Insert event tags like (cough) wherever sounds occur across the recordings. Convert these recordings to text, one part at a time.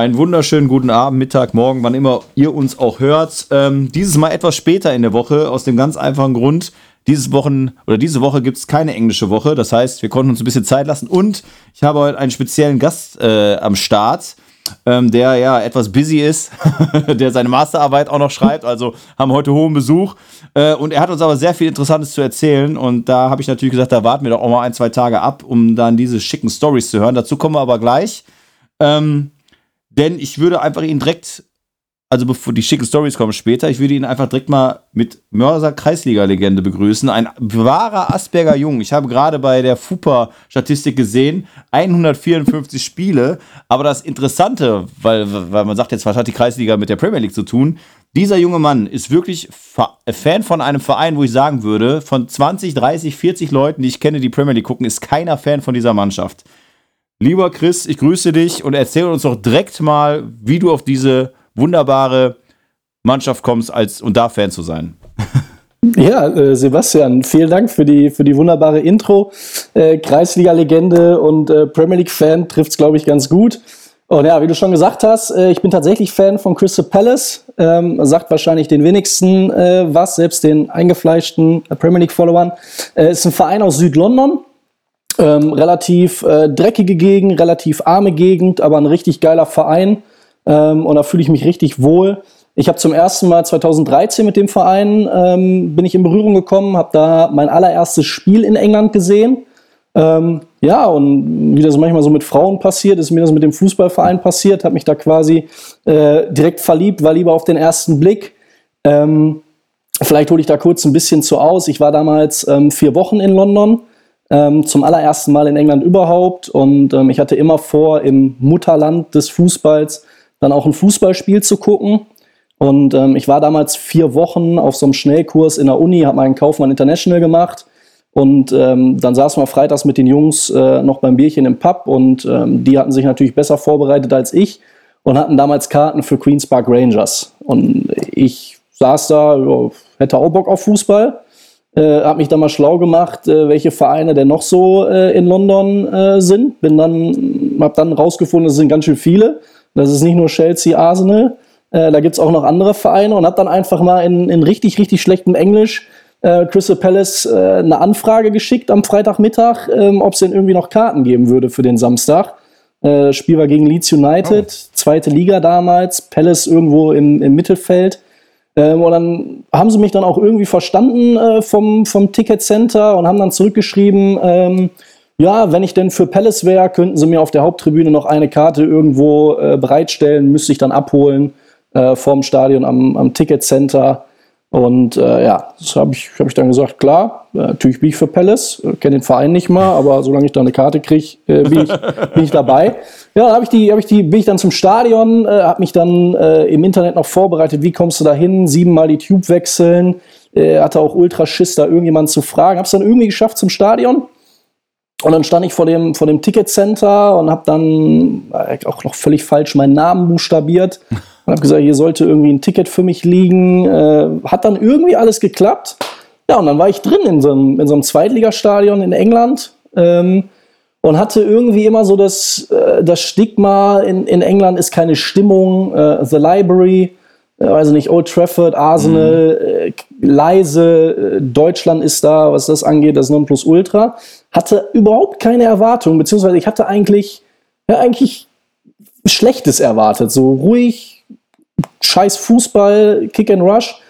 Einen wunderschönen guten Abend, Mittag, Morgen, wann immer ihr uns auch hört. Ähm, dieses Mal etwas später in der Woche, aus dem ganz einfachen Grund, dieses Wochen oder diese Woche gibt es keine englische Woche. Das heißt, wir konnten uns ein bisschen Zeit lassen und ich habe heute einen speziellen Gast äh, am Start, ähm, der ja etwas busy ist, (laughs) der seine Masterarbeit auch noch schreibt. Also haben heute hohen Besuch. Äh, und er hat uns aber sehr viel Interessantes zu erzählen. Und da habe ich natürlich gesagt, da warten wir doch auch mal ein, zwei Tage ab, um dann diese schicken Stories zu hören. Dazu kommen wir aber gleich. Ähm, denn ich würde einfach ihn direkt, also bevor die schicken Stories kommen später, ich würde ihn einfach direkt mal mit Mörser Kreisliga-Legende begrüßen. Ein wahrer Asperger Jung. Ich habe gerade bei der FUPA-Statistik gesehen, 154 Spiele. Aber das Interessante, weil, weil man sagt jetzt, was hat die Kreisliga mit der Premier League zu tun? Dieser junge Mann ist wirklich Fan von einem Verein, wo ich sagen würde, von 20, 30, 40 Leuten, die ich kenne, die Premier League gucken, ist keiner Fan von dieser Mannschaft. Lieber Chris, ich grüße dich und erzähl uns doch direkt mal, wie du auf diese wunderbare Mannschaft kommst, als und da Fan zu sein. (laughs) Ja, äh, Sebastian, vielen Dank für die, für die wunderbare Intro. Äh, Kreisliga-Legende und äh, Premier League-Fan trifft es, glaube ich, ganz gut. Und ja, wie du schon gesagt hast, äh, ich bin tatsächlich Fan von Crystal Palace. Ähm, sagt wahrscheinlich den wenigsten äh, was, selbst den eingefleischten Premier League-Followern. Äh, ist ein Verein aus Südlondon, ähm, relativ äh, dreckige Gegend, relativ arme Gegend, aber ein richtig geiler Verein. Ähm, und da fühle ich mich richtig wohl. Ich habe zum ersten Mal 2013 mit dem Verein ähm, bin ich in Berührung gekommen, habe da mein allererstes Spiel in England gesehen. Ähm, ja, und wie das manchmal so mit Frauen passiert, ist mir das mit dem Fußballverein passiert, habe mich da quasi äh, direkt verliebt, war lieber auf den ersten Blick. Ähm, vielleicht hole ich da kurz ein bisschen zu aus. Ich war damals ähm, vier Wochen in London ähm, zum allerersten Mal in England überhaupt. Und ähm, ich hatte immer vor, im Mutterland des Fußballs dann auch ein Fußballspiel zu gucken. Und ähm, ich war damals vier Wochen auf so einem Schnellkurs in der Uni, habe meinen Kaufmann International gemacht. Und ähm, dann saßen wir freitags mit den Jungs äh, noch beim Bierchen im Pub und ähm, die hatten sich natürlich besser vorbereitet als ich und hatten damals Karten für Queen's Park Rangers. Und ich saß da, hätte auch Bock auf Fußball äh, habe mich dann mal schlau gemacht, äh, welche Vereine denn noch so äh, in London äh, sind. Bin dann, habe dann rausgefunden, es sind ganz schön viele. Das ist nicht nur Chelsea, Arsenal. Äh, da gibt es auch noch andere Vereine und habe dann einfach mal in, in richtig, richtig schlechtem Englisch äh, Crystal Palace eine Anfrage geschickt am Freitagmittag, ähm, ob es denn irgendwie noch Karten geben würde für den Samstag. Spiel war gegen Leeds United, oh. zweite Liga damals, Palace irgendwo im, im Mittelfeld. Ähm, und dann haben sie mich dann auch irgendwie verstanden äh, vom, vom Ticket Center und haben dann zurückgeschrieben, ähm, ja, wenn ich denn für Palace wäre, könnten sie mir auf der Haupttribüne noch eine Karte irgendwo äh, bereitstellen, müsste ich dann abholen äh, vorm Stadion am, am Ticket Center. Und äh, ja, das habe ich, hab ich dann gesagt, klar, äh, natürlich bin ich für Palace, äh, kenne den Verein nicht mal, aber solange ich da eine Karte kriege, äh, bin, ich, (laughs) bin ich dabei. Ja, da hab ich die, hab ich die, bin ich dann zum Stadion, äh, habe mich dann äh, im Internet noch vorbereitet, wie kommst du da hin, siebenmal die Tube wechseln, äh, hatte auch ultra Schiss, da irgendjemanden zu fragen, habe es dann irgendwie geschafft zum Stadion. Und dann stand ich vor dem, vor dem Ticketcenter und habe dann äh, auch noch völlig falsch meinen Namen buchstabiert (laughs) und habe gesagt, hier sollte irgendwie ein Ticket für mich liegen. Äh, hat dann irgendwie alles geklappt. Ja, und dann war ich drin in so einem, in so einem Zweitligastadion in England ähm, und hatte irgendwie immer so das, äh, das Stigma, in, in England ist keine Stimmung, äh, The Library, äh, weiß nicht, Old Trafford, Arsenal, mhm. leise, äh, Deutschland ist da, was das angeht, das Nonplusultra. Hatte überhaupt keine Erwartung, beziehungsweise ich hatte eigentlich, ja, eigentlich Schlechtes erwartet. So ruhig, scheiß Fußball, Kick and Rush.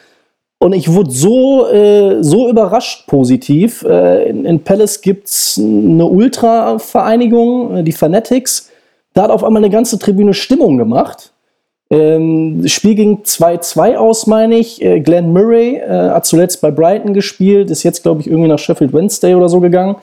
Und ich wurde so, äh, so überrascht positiv. Äh, in, in Palace gibt es eine Ultra-Vereinigung, äh, die Fanatics. Da hat auf einmal eine ganze Tribüne Stimmung gemacht. Ähm, das Spiel ging 2-2 aus, meine ich. Äh, Glenn Murray äh, hat zuletzt bei Brighton gespielt, ist jetzt, glaube ich, irgendwie nach Sheffield Wednesday oder so gegangen.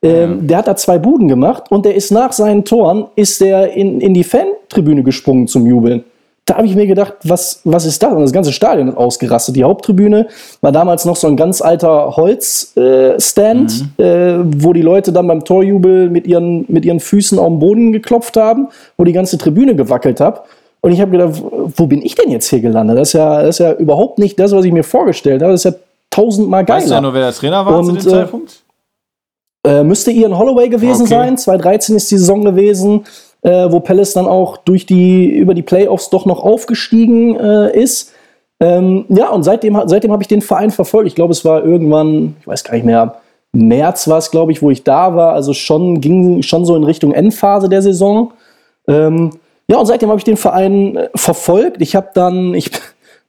Ähm, ja. Der hat da zwei Buden gemacht und der ist nach seinen Toren ist der in, in die Fantribüne gesprungen zum Jubeln. Da habe ich mir gedacht, was, was ist das? Und das ganze Stadion ist ausgerastet. Die Haupttribüne war damals noch so ein ganz alter Holzstand, äh, mhm. äh, wo die Leute dann beim Torjubel mit ihren, mit ihren Füßen auf den Boden geklopft haben, wo die ganze Tribüne gewackelt hat. Und ich habe gedacht, wo bin ich denn jetzt hier gelandet? Das ist, ja, das ist ja überhaupt nicht das, was ich mir vorgestellt habe. Das ist ja tausendmal geiler. Weißt du ja nur, wer der Trainer war Und, zu dem äh, Zeitpunkt? Äh, müsste Ian Holloway gewesen okay. sein. 2013 ist die Saison gewesen äh, wo Palace dann auch durch die, über die Playoffs doch noch aufgestiegen äh, ist. Ähm, ja, und seitdem, seitdem habe ich den Verein verfolgt. Ich glaube, es war irgendwann, ich weiß gar nicht mehr, März war es, glaube ich, wo ich da war. Also schon ging schon so in Richtung Endphase der Saison. Ähm, ja, und seitdem habe ich den Verein äh, verfolgt. Ich habe dann, (laughs) ich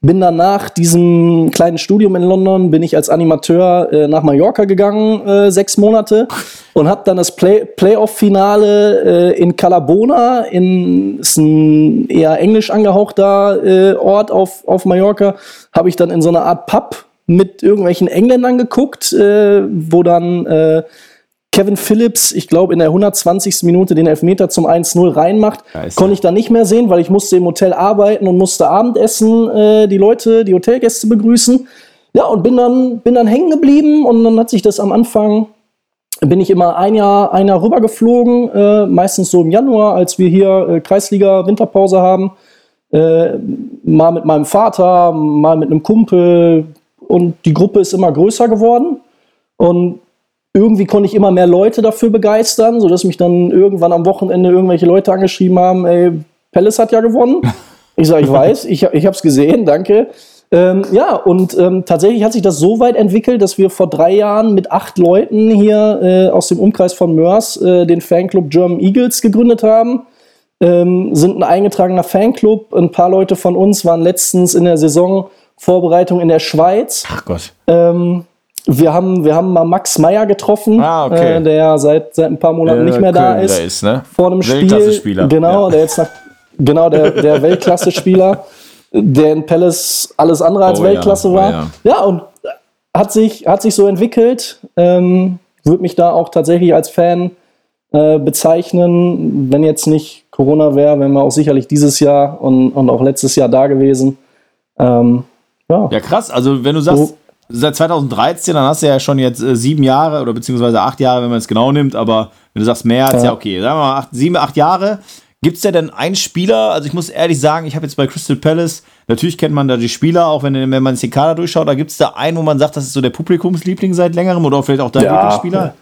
bin dann nach diesem kleinen Studium in London, bin ich als Animateur äh, nach Mallorca gegangen, äh, sechs Monate, und habe dann das Play Playoff-Finale äh, in Calabona, in ist ein eher englisch angehauchter äh, Ort auf, auf Mallorca, habe ich dann in so einer Art Pub mit irgendwelchen Engländern geguckt, äh, wo dann äh, Kevin Phillips, ich glaube, in der 120. Minute den Elfmeter zum 1-0 reinmacht. Geist. Konnte ich dann nicht mehr sehen, weil ich musste im Hotel arbeiten und musste Abendessen äh, die Leute, die Hotelgäste begrüßen. Ja, und bin dann, bin dann hängen geblieben und dann hat sich das am Anfang, bin ich immer ein Jahr, ein Jahr rübergeflogen, äh, meistens so im Januar, als wir hier äh, Kreisliga Winterpause haben. Äh, mal mit meinem Vater, mal mit einem Kumpel und die Gruppe ist immer größer geworden. Und irgendwie konnte ich immer mehr Leute dafür begeistern, sodass mich dann irgendwann am Wochenende irgendwelche Leute angeschrieben haben, ey, Palace hat ja gewonnen. (laughs) Ich sage, ich weiß, ich, ich habe es gesehen, danke. Ähm, ja, und ähm, tatsächlich hat sich das so weit entwickelt, dass wir vor drei Jahren mit acht Leuten hier äh, aus dem Umkreis von Mörs äh, den Fanclub German Eagles gegründet haben. Ähm, sind ein eingetragener Fanclub. Ein paar Leute von uns waren letztens in der Saisonvorbereitung in der Schweiz. Ach Gott. Ähm, wir haben, wir haben mal Max Meyer getroffen, ah, okay. äh, der seit, seit ein paar Monaten äh, nicht mehr da ist. ist ne? Vor einem Spiel. Genau, ja. der jetzt nach, genau, der, der Weltklasse-Spieler, der in Palace alles andere als oh, Weltklasse ja. war. Oh, ja. ja. und hat sich, hat sich so entwickelt. Ähm, Würde mich da auch tatsächlich als Fan äh, bezeichnen. Wenn jetzt nicht Corona wäre, wären wir auch sicherlich dieses Jahr und, und auch letztes Jahr da gewesen. Ähm, ja. ja, krass. Also, wenn du sagst, so, seit 2013, dann hast du ja schon jetzt äh, sieben Jahre oder beziehungsweise acht Jahre, wenn man es genau nimmt, aber wenn du sagst mehr, ja. ist ja okay. Sagen wir mal acht, sieben, acht Jahre. Gibt es ja denn einen Spieler, also ich muss ehrlich sagen, ich habe jetzt bei Crystal Palace, natürlich kennt man da die Spieler, auch wenn, wenn man den Kader durchschaut, da gibt es da einen, wo man sagt, das ist so der Publikumsliebling seit längerem oder vielleicht auch dein ja. Lieblingsspieler?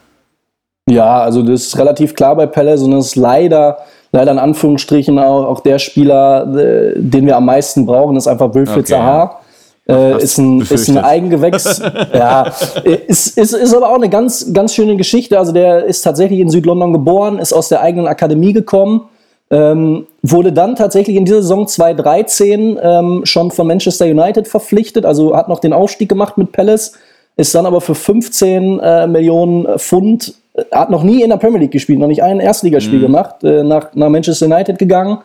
Ja, also das ist relativ klar bei Palace und das ist leider, leider in Anführungsstrichen auch, auch der Spieler, äh, den wir am meisten brauchen, ist einfach Wilfried okay. Zaha. Äh, ist, ein, ist ein Eigengewächs. (laughs) ja, ist, ist, ist aber auch eine ganz, ganz schöne Geschichte. Also der ist tatsächlich in Südlondon geboren, ist aus der eigenen Akademie gekommen, ähm, wurde dann tatsächlich in dieser Saison 2013 ähm, schon von Manchester United verpflichtet, also hat noch den Aufstieg gemacht mit Palace, ist dann aber für 15 äh, Millionen Pfund, äh, hat noch nie in der Premier League gespielt, noch nicht ein Erstligaspiel mhm. gemacht, äh, nach, nach Manchester United gegangen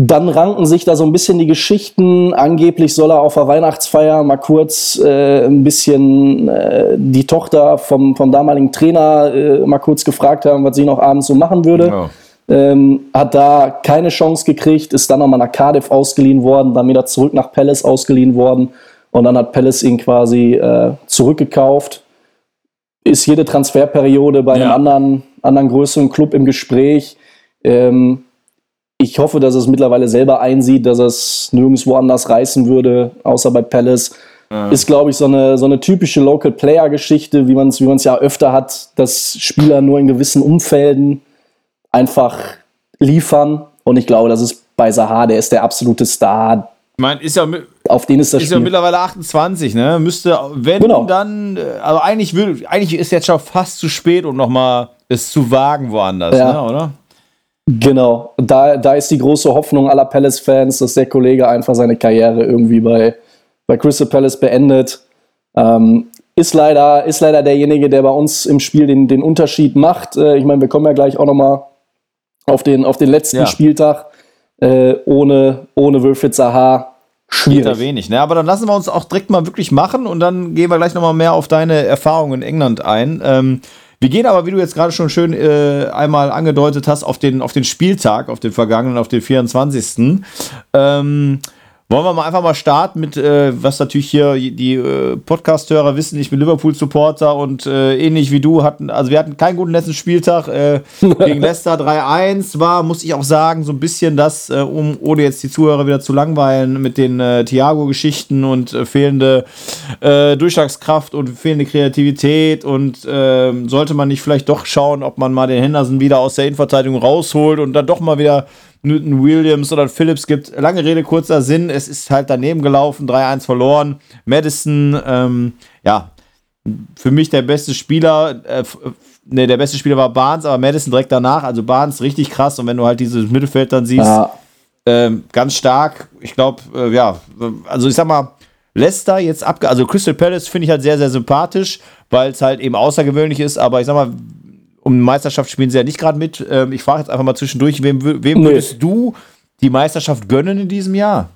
dann ranken sich da so ein bisschen die Geschichten. Angeblich soll er auf der Weihnachtsfeier mal kurz äh, ein bisschen äh, die Tochter vom, vom damaligen Trainer äh, mal kurz gefragt haben, was sie noch abends so machen würde. Ja. Ähm, hat da keine Chance gekriegt, ist dann nochmal nach Cardiff ausgeliehen worden, dann wieder zurück nach Palace ausgeliehen worden. Und dann hat Palace ihn quasi äh, zurückgekauft. Ist jede Transferperiode bei ja. einem anderen, anderen größeren Club im Gespräch. Ähm, ich hoffe, dass es mittlerweile selber einsieht, dass es nirgendwo anders reißen würde, außer bei Palace. Ja. Ist, glaube ich, so eine, so eine typische Local Player-Geschichte, wie man es wie ja öfter hat, dass Spieler nur in gewissen Umfelden einfach liefern. Und ich glaube, das ist bei Sahar, der ist der absolute Star. Ich meine, ist ja, auf den ist das ist ja mittlerweile 28, ne? Müsste, wenn genau. dann, äh, also eigentlich, will, eigentlich ist jetzt schon fast zu spät, um nochmal es zu wagen woanders, ja. ne, oder? Genau, da, da ist die große Hoffnung aller Palace-Fans, dass der Kollege einfach seine Karriere irgendwie bei, bei Crystal Palace beendet. Ähm, ist, leider, ist leider derjenige, der bei uns im Spiel den, den Unterschied macht. Äh, ich meine, wir kommen ja gleich auch nochmal auf den, auf den letzten ja. Spieltag. Äh, ohne, ohne Wilfried Zaha schwierig. Geht wenig, ne? Aber dann lassen wir uns auch direkt mal wirklich machen und dann gehen wir gleich nochmal mehr auf deine Erfahrungen in England ein. Ähm, Wir gehen aber, wie du jetzt gerade schon schön äh, einmal angedeutet hast, auf den, auf den Spieltag, auf den vergangenen, auf den 24. Ähm, wollen wir mal einfach mal starten mit, äh, was natürlich hier die äh, Podcast-Hörer wissen, ich bin Liverpool-Supporter und äh, ähnlich wie du hatten, also wir hatten keinen guten letzten Spieltag äh, (laughs) gegen Leicester 3-1 war, muss ich auch sagen, so ein bisschen das, äh, um ohne jetzt die Zuhörer wieder zu langweilen mit den äh, Thiago-Geschichten und äh, fehlende äh, Durchschlagskraft und fehlende Kreativität und äh, sollte man nicht vielleicht doch schauen, ob man mal den Henderson wieder aus der Innenverteidigung rausholt und dann doch mal wieder Newton Williams oder Phillips gibt. Lange Rede, kurzer Sinn. Es ist halt daneben gelaufen, 3-1 verloren. Madison, ähm, ja, für mich der beste Spieler. Äh, ne, der beste Spieler war Barnes, aber Madison direkt danach. Also Barnes richtig krass. Und wenn du halt dieses Mittelfeld dann siehst, ja. ähm, ganz stark. Ich glaube, äh, ja, also ich sag mal, Leicester jetzt abge. Also Crystal Palace finde ich halt sehr, sehr sympathisch, weil es halt eben außergewöhnlich ist. Aber ich sag mal, um Meisterschaft spielen sie ja nicht gerade mit. Ähm, ich frage jetzt einfach mal zwischendurch, wem, wem nee. würdest du die Meisterschaft gönnen in diesem Jahr?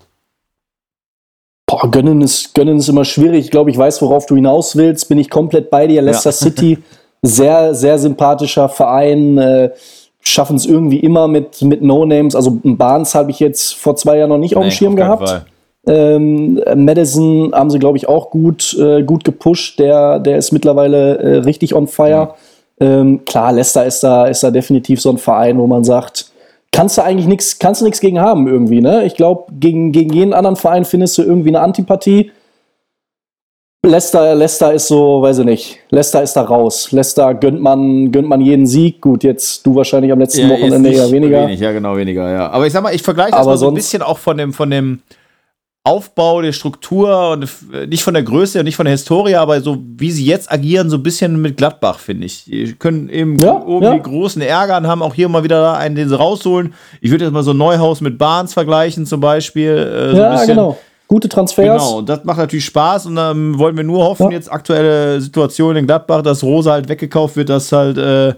Boah, gönnen ist, gönnen ist immer schwierig. Ich glaube, ich weiß, worauf du hinaus willst. Bin ich komplett bei dir. Leicester ja. City, (laughs) sehr, sehr sympathischer Verein. Äh, Schaffen es irgendwie immer mit, mit No-Names. Also Barnes habe ich jetzt vor zwei Jahren noch nicht nee, auf dem Schirm gehabt. Ähm, Madison haben sie, glaube ich, auch gut, äh, gut gepusht. Der, der ist mittlerweile äh, richtig on fire. Ja. Ähm, klar, Leicester ist da, ist da definitiv so ein Verein, wo man sagt, kannst du eigentlich nichts, kannst du nichts gegen haben irgendwie, ne? Ich glaube, gegen, gegen jeden anderen Verein findest du irgendwie eine Antipathie. Leicester, Leicester ist so, weiß ich nicht. Leicester ist da raus. Leicester gönnt man, gönnt man jeden Sieg. Gut, jetzt du wahrscheinlich am letzten ja, Wochenende eher weniger. Wenig, ja, genau, weniger, ja. Aber ich sag mal, ich vergleiche das Aber mal so ein bisschen auch von dem, von dem, Aufbau der Struktur und nicht von der Größe und nicht von der Historie, aber so wie sie jetzt agieren, so ein bisschen mit Gladbach, finde ich. Die können eben ja, oben ja. die großen ärgern, haben auch hier mal wieder einen, den sie rausholen. Ich würde jetzt mal so Neuhaus mit Barnes vergleichen, zum Beispiel. Äh, so ja, genau. Gute Transfers. Genau, das macht natürlich Spaß und dann wollen wir nur hoffen, ja. jetzt aktuelle Situation in Gladbach, dass Rose halt weggekauft wird, dass halt äh,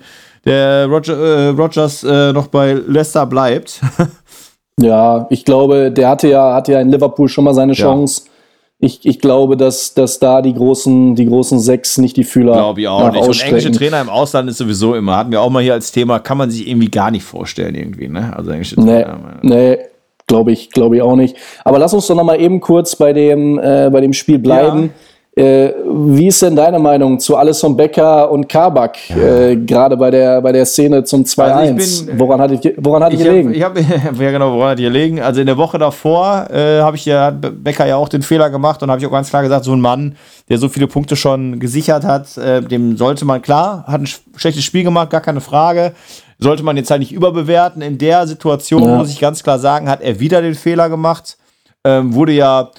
der Roger, äh, Rogers äh, noch bei Leicester bleibt. (laughs) Ja, ich glaube, der hatte ja, hatte ja in Liverpool schon mal seine Chance. Ja. Ich, ich glaube, dass, dass da die großen, die großen sechs nicht die Fühler. Glaube ich auch nicht. Und englische Trainer im Ausland ist sowieso immer, hatten wir auch mal hier als Thema, kann man sich irgendwie gar nicht vorstellen, irgendwie, ne? Also englische Trainer. Nee, nee glaube ich, glaube ich auch nicht. Aber lass uns doch noch mal eben kurz bei dem, äh, bei dem Spiel bleiben. Ja. Äh, wie ist denn deine Meinung zu Alisson Becker und Kabak, ja. äh, gerade bei der, bei der Szene zum 2-1? Also woran hat ich, woran hat ich, ich gelegen? Hab, ich hab, (laughs) ja genau, woran hat ich gelegen? Also in der Woche davor äh, habe ich ja, Becker ja auch den Fehler gemacht und habe ich auch ganz klar gesagt, so ein Mann, der so viele Punkte schon gesichert hat, äh, dem sollte man, klar, hat ein schlechtes Spiel gemacht, gar keine Frage, sollte man jetzt halt nicht überbewerten. In der Situation, ja. muss ich ganz klar sagen, hat er wieder den Fehler gemacht, ähm, wurde ja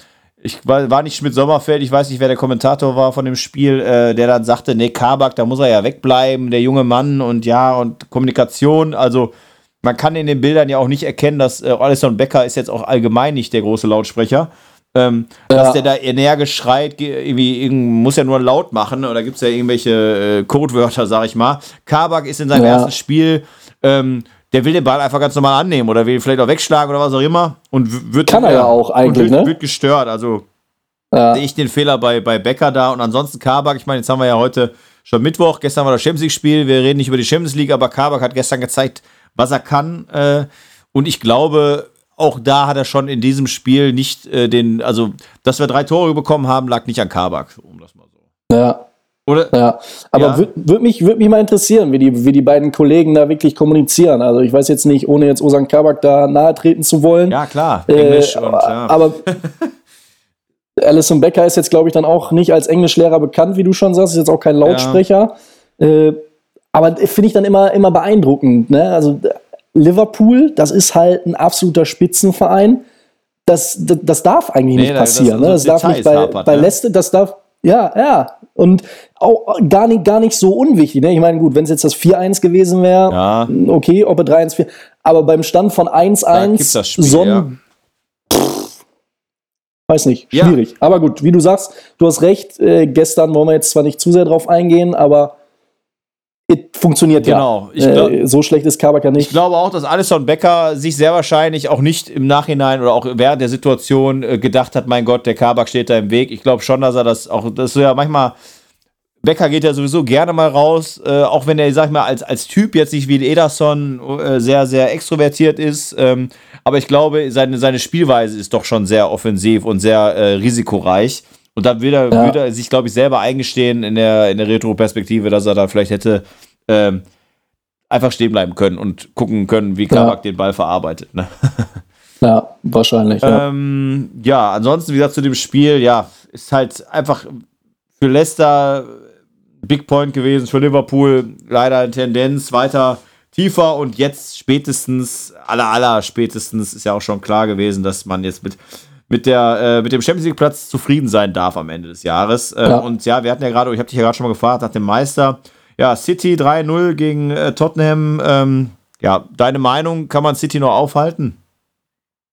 ich war, war nicht mit Sommerfeld, ich weiß nicht, wer der Kommentator war von dem Spiel, äh, der dann sagte, nee, Kabak, da muss er ja wegbleiben, der junge Mann und ja, und Kommunikation, also man kann in den Bildern ja auch nicht erkennen, dass äh, Alisson Becker ist jetzt auch allgemein nicht der große Lautsprecher. Ähm, ja. Dass der da energisch schreit, irgendwie, muss ja nur laut machen, oder gibt es ja irgendwelche äh, Codewörter, sag ich mal. Kabak ist in seinem ja. ersten Spiel ähm, der will den Ball einfach ganz normal annehmen oder will vielleicht auch wegschlagen oder was auch immer und wird kann er ja auch eigentlich wird, ne? wird gestört also ja. sehe ich den Fehler bei, bei Becker da und ansonsten Kabak ich meine jetzt haben wir ja heute schon Mittwoch gestern war das Champions League Spiel wir reden nicht über die Champions League aber Kabak hat gestern gezeigt was er kann äh, und ich glaube auch da hat er schon in diesem Spiel nicht äh, den also dass wir drei Tore bekommen haben lag nicht an Kabak um das mal so ja oder? Ja, aber ja. würde würd mich, würd mich mal interessieren, wie die, wie die beiden Kollegen da wirklich kommunizieren. Also ich weiß jetzt nicht, ohne jetzt Osan Kabak da nahe treten zu wollen. Ja, klar, Englisch äh, und ja. Aber (laughs) Alison Becker ist jetzt, glaube ich, dann auch nicht als Englischlehrer bekannt, wie du schon sagst, ist jetzt auch kein Lautsprecher. Ja. Äh, aber finde ich dann immer, immer beeindruckend. Ne? Also Liverpool, das ist halt ein absoluter Spitzenverein. Das, das, das darf eigentlich nee, nicht passieren. Das, ne? das darf nicht bei, hapert, bei Leicester, das darf, ja, ja. Und auch gar nicht, gar nicht so unwichtig. Ne? Ich meine, gut, wenn es jetzt das 4-1 gewesen wäre, ja. okay, ob er 3-1, 4. Aber beim Stand von 1-1, so ein. Ja. weiß nicht, schwierig. Ja. Aber gut, wie du sagst, du hast recht. Äh, gestern wollen wir jetzt zwar nicht zu sehr drauf eingehen, aber es funktioniert genau. ja. Glaub, äh, so schlecht ist Kabak ja nicht. Ich glaube auch, dass Alisson Becker sich sehr wahrscheinlich auch nicht im Nachhinein oder auch während der Situation äh, gedacht hat, mein Gott, der Kabak steht da im Weg. Ich glaube schon, dass er das auch, das ist ja manchmal Becker geht ja sowieso gerne mal raus, äh, auch wenn er, sag ich mal, als, als Typ jetzt nicht wie Ederson äh, sehr, sehr extrovertiert ist. Ähm, aber ich glaube, seine, seine Spielweise ist doch schon sehr offensiv und sehr risikoreich. Und da will er, ja. er sich, glaube ich, selber eingestehen in der, in der Retro-Perspektive, dass er da vielleicht hätte ähm, einfach stehen bleiben können und gucken können, wie Kabak ja. den Ball verarbeitet. Ne? (laughs) Ja, wahrscheinlich. Ja. Ähm, ja, ansonsten, wie gesagt, zu dem Spiel, ja, ist halt einfach für Leicester Big Point gewesen, für Liverpool leider eine Tendenz weiter tiefer und jetzt spätestens, aller, aller spätestens ist ja auch schon klar gewesen, dass man jetzt mit mit, der, äh, mit dem Champions League Platz zufrieden sein darf am Ende des Jahres. Äh, ja. Und ja, wir hatten ja gerade, ich habe dich ja gerade schon mal gefragt nach dem Meister. Ja, City 3-0 gegen äh, Tottenham. Ähm, ja, deine Meinung, kann man City noch aufhalten?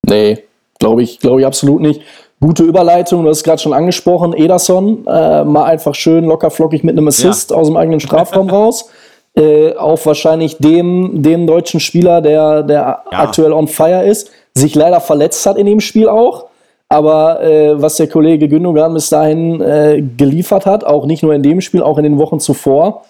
Nee, glaube ich, glaube ich absolut nicht. Gute Überleitung, du hast es gerade schon angesprochen, Ederson, äh, mal einfach schön locker flockig mit einem Assist ja. aus dem eigenen Strafraum raus. (laughs) Äh, auf wahrscheinlich dem, dem deutschen Spieler, der, der ja. aktuell on fire ist, sich leider verletzt hat in dem Spiel auch. Aber äh, was der Kollege Gündogan bis dahin äh, geliefert hat, auch nicht nur in dem Spiel, auch in den Wochen zuvor,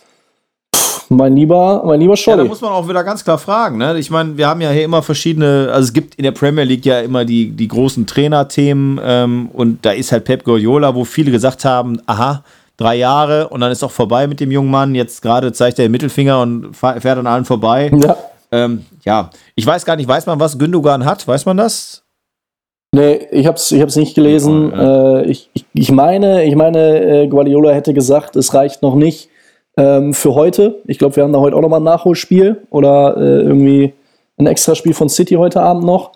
mein lieber, mein lieber Scholli. Ja, da muss man auch wieder ganz klar fragen. Ne? Ich meine, wir haben ja hier immer verschiedene, also es gibt in der Premier League ja immer die, die großen Trainerthemen ähm, und da ist halt Pep Guardiola, wo viele gesagt haben, aha, drei Jahre und dann ist auch vorbei mit dem jungen Mann. Jetzt gerade zeigt er den Mittelfinger und fährt an allen vorbei. Ja. Ähm, ja, ich weiß gar nicht, weiß man, was Gündogan hat? Weiß man das? Nee, ich hab's, ich hab's nicht gelesen. Ja. Äh, ich, ich, ich meine, ich meine, äh, Guardiola hätte gesagt, es reicht noch nicht ähm, für heute. Ich glaube, wir haben da heute auch nochmal ein Nachholspiel oder äh, irgendwie ein Extraspiel von City heute Abend noch.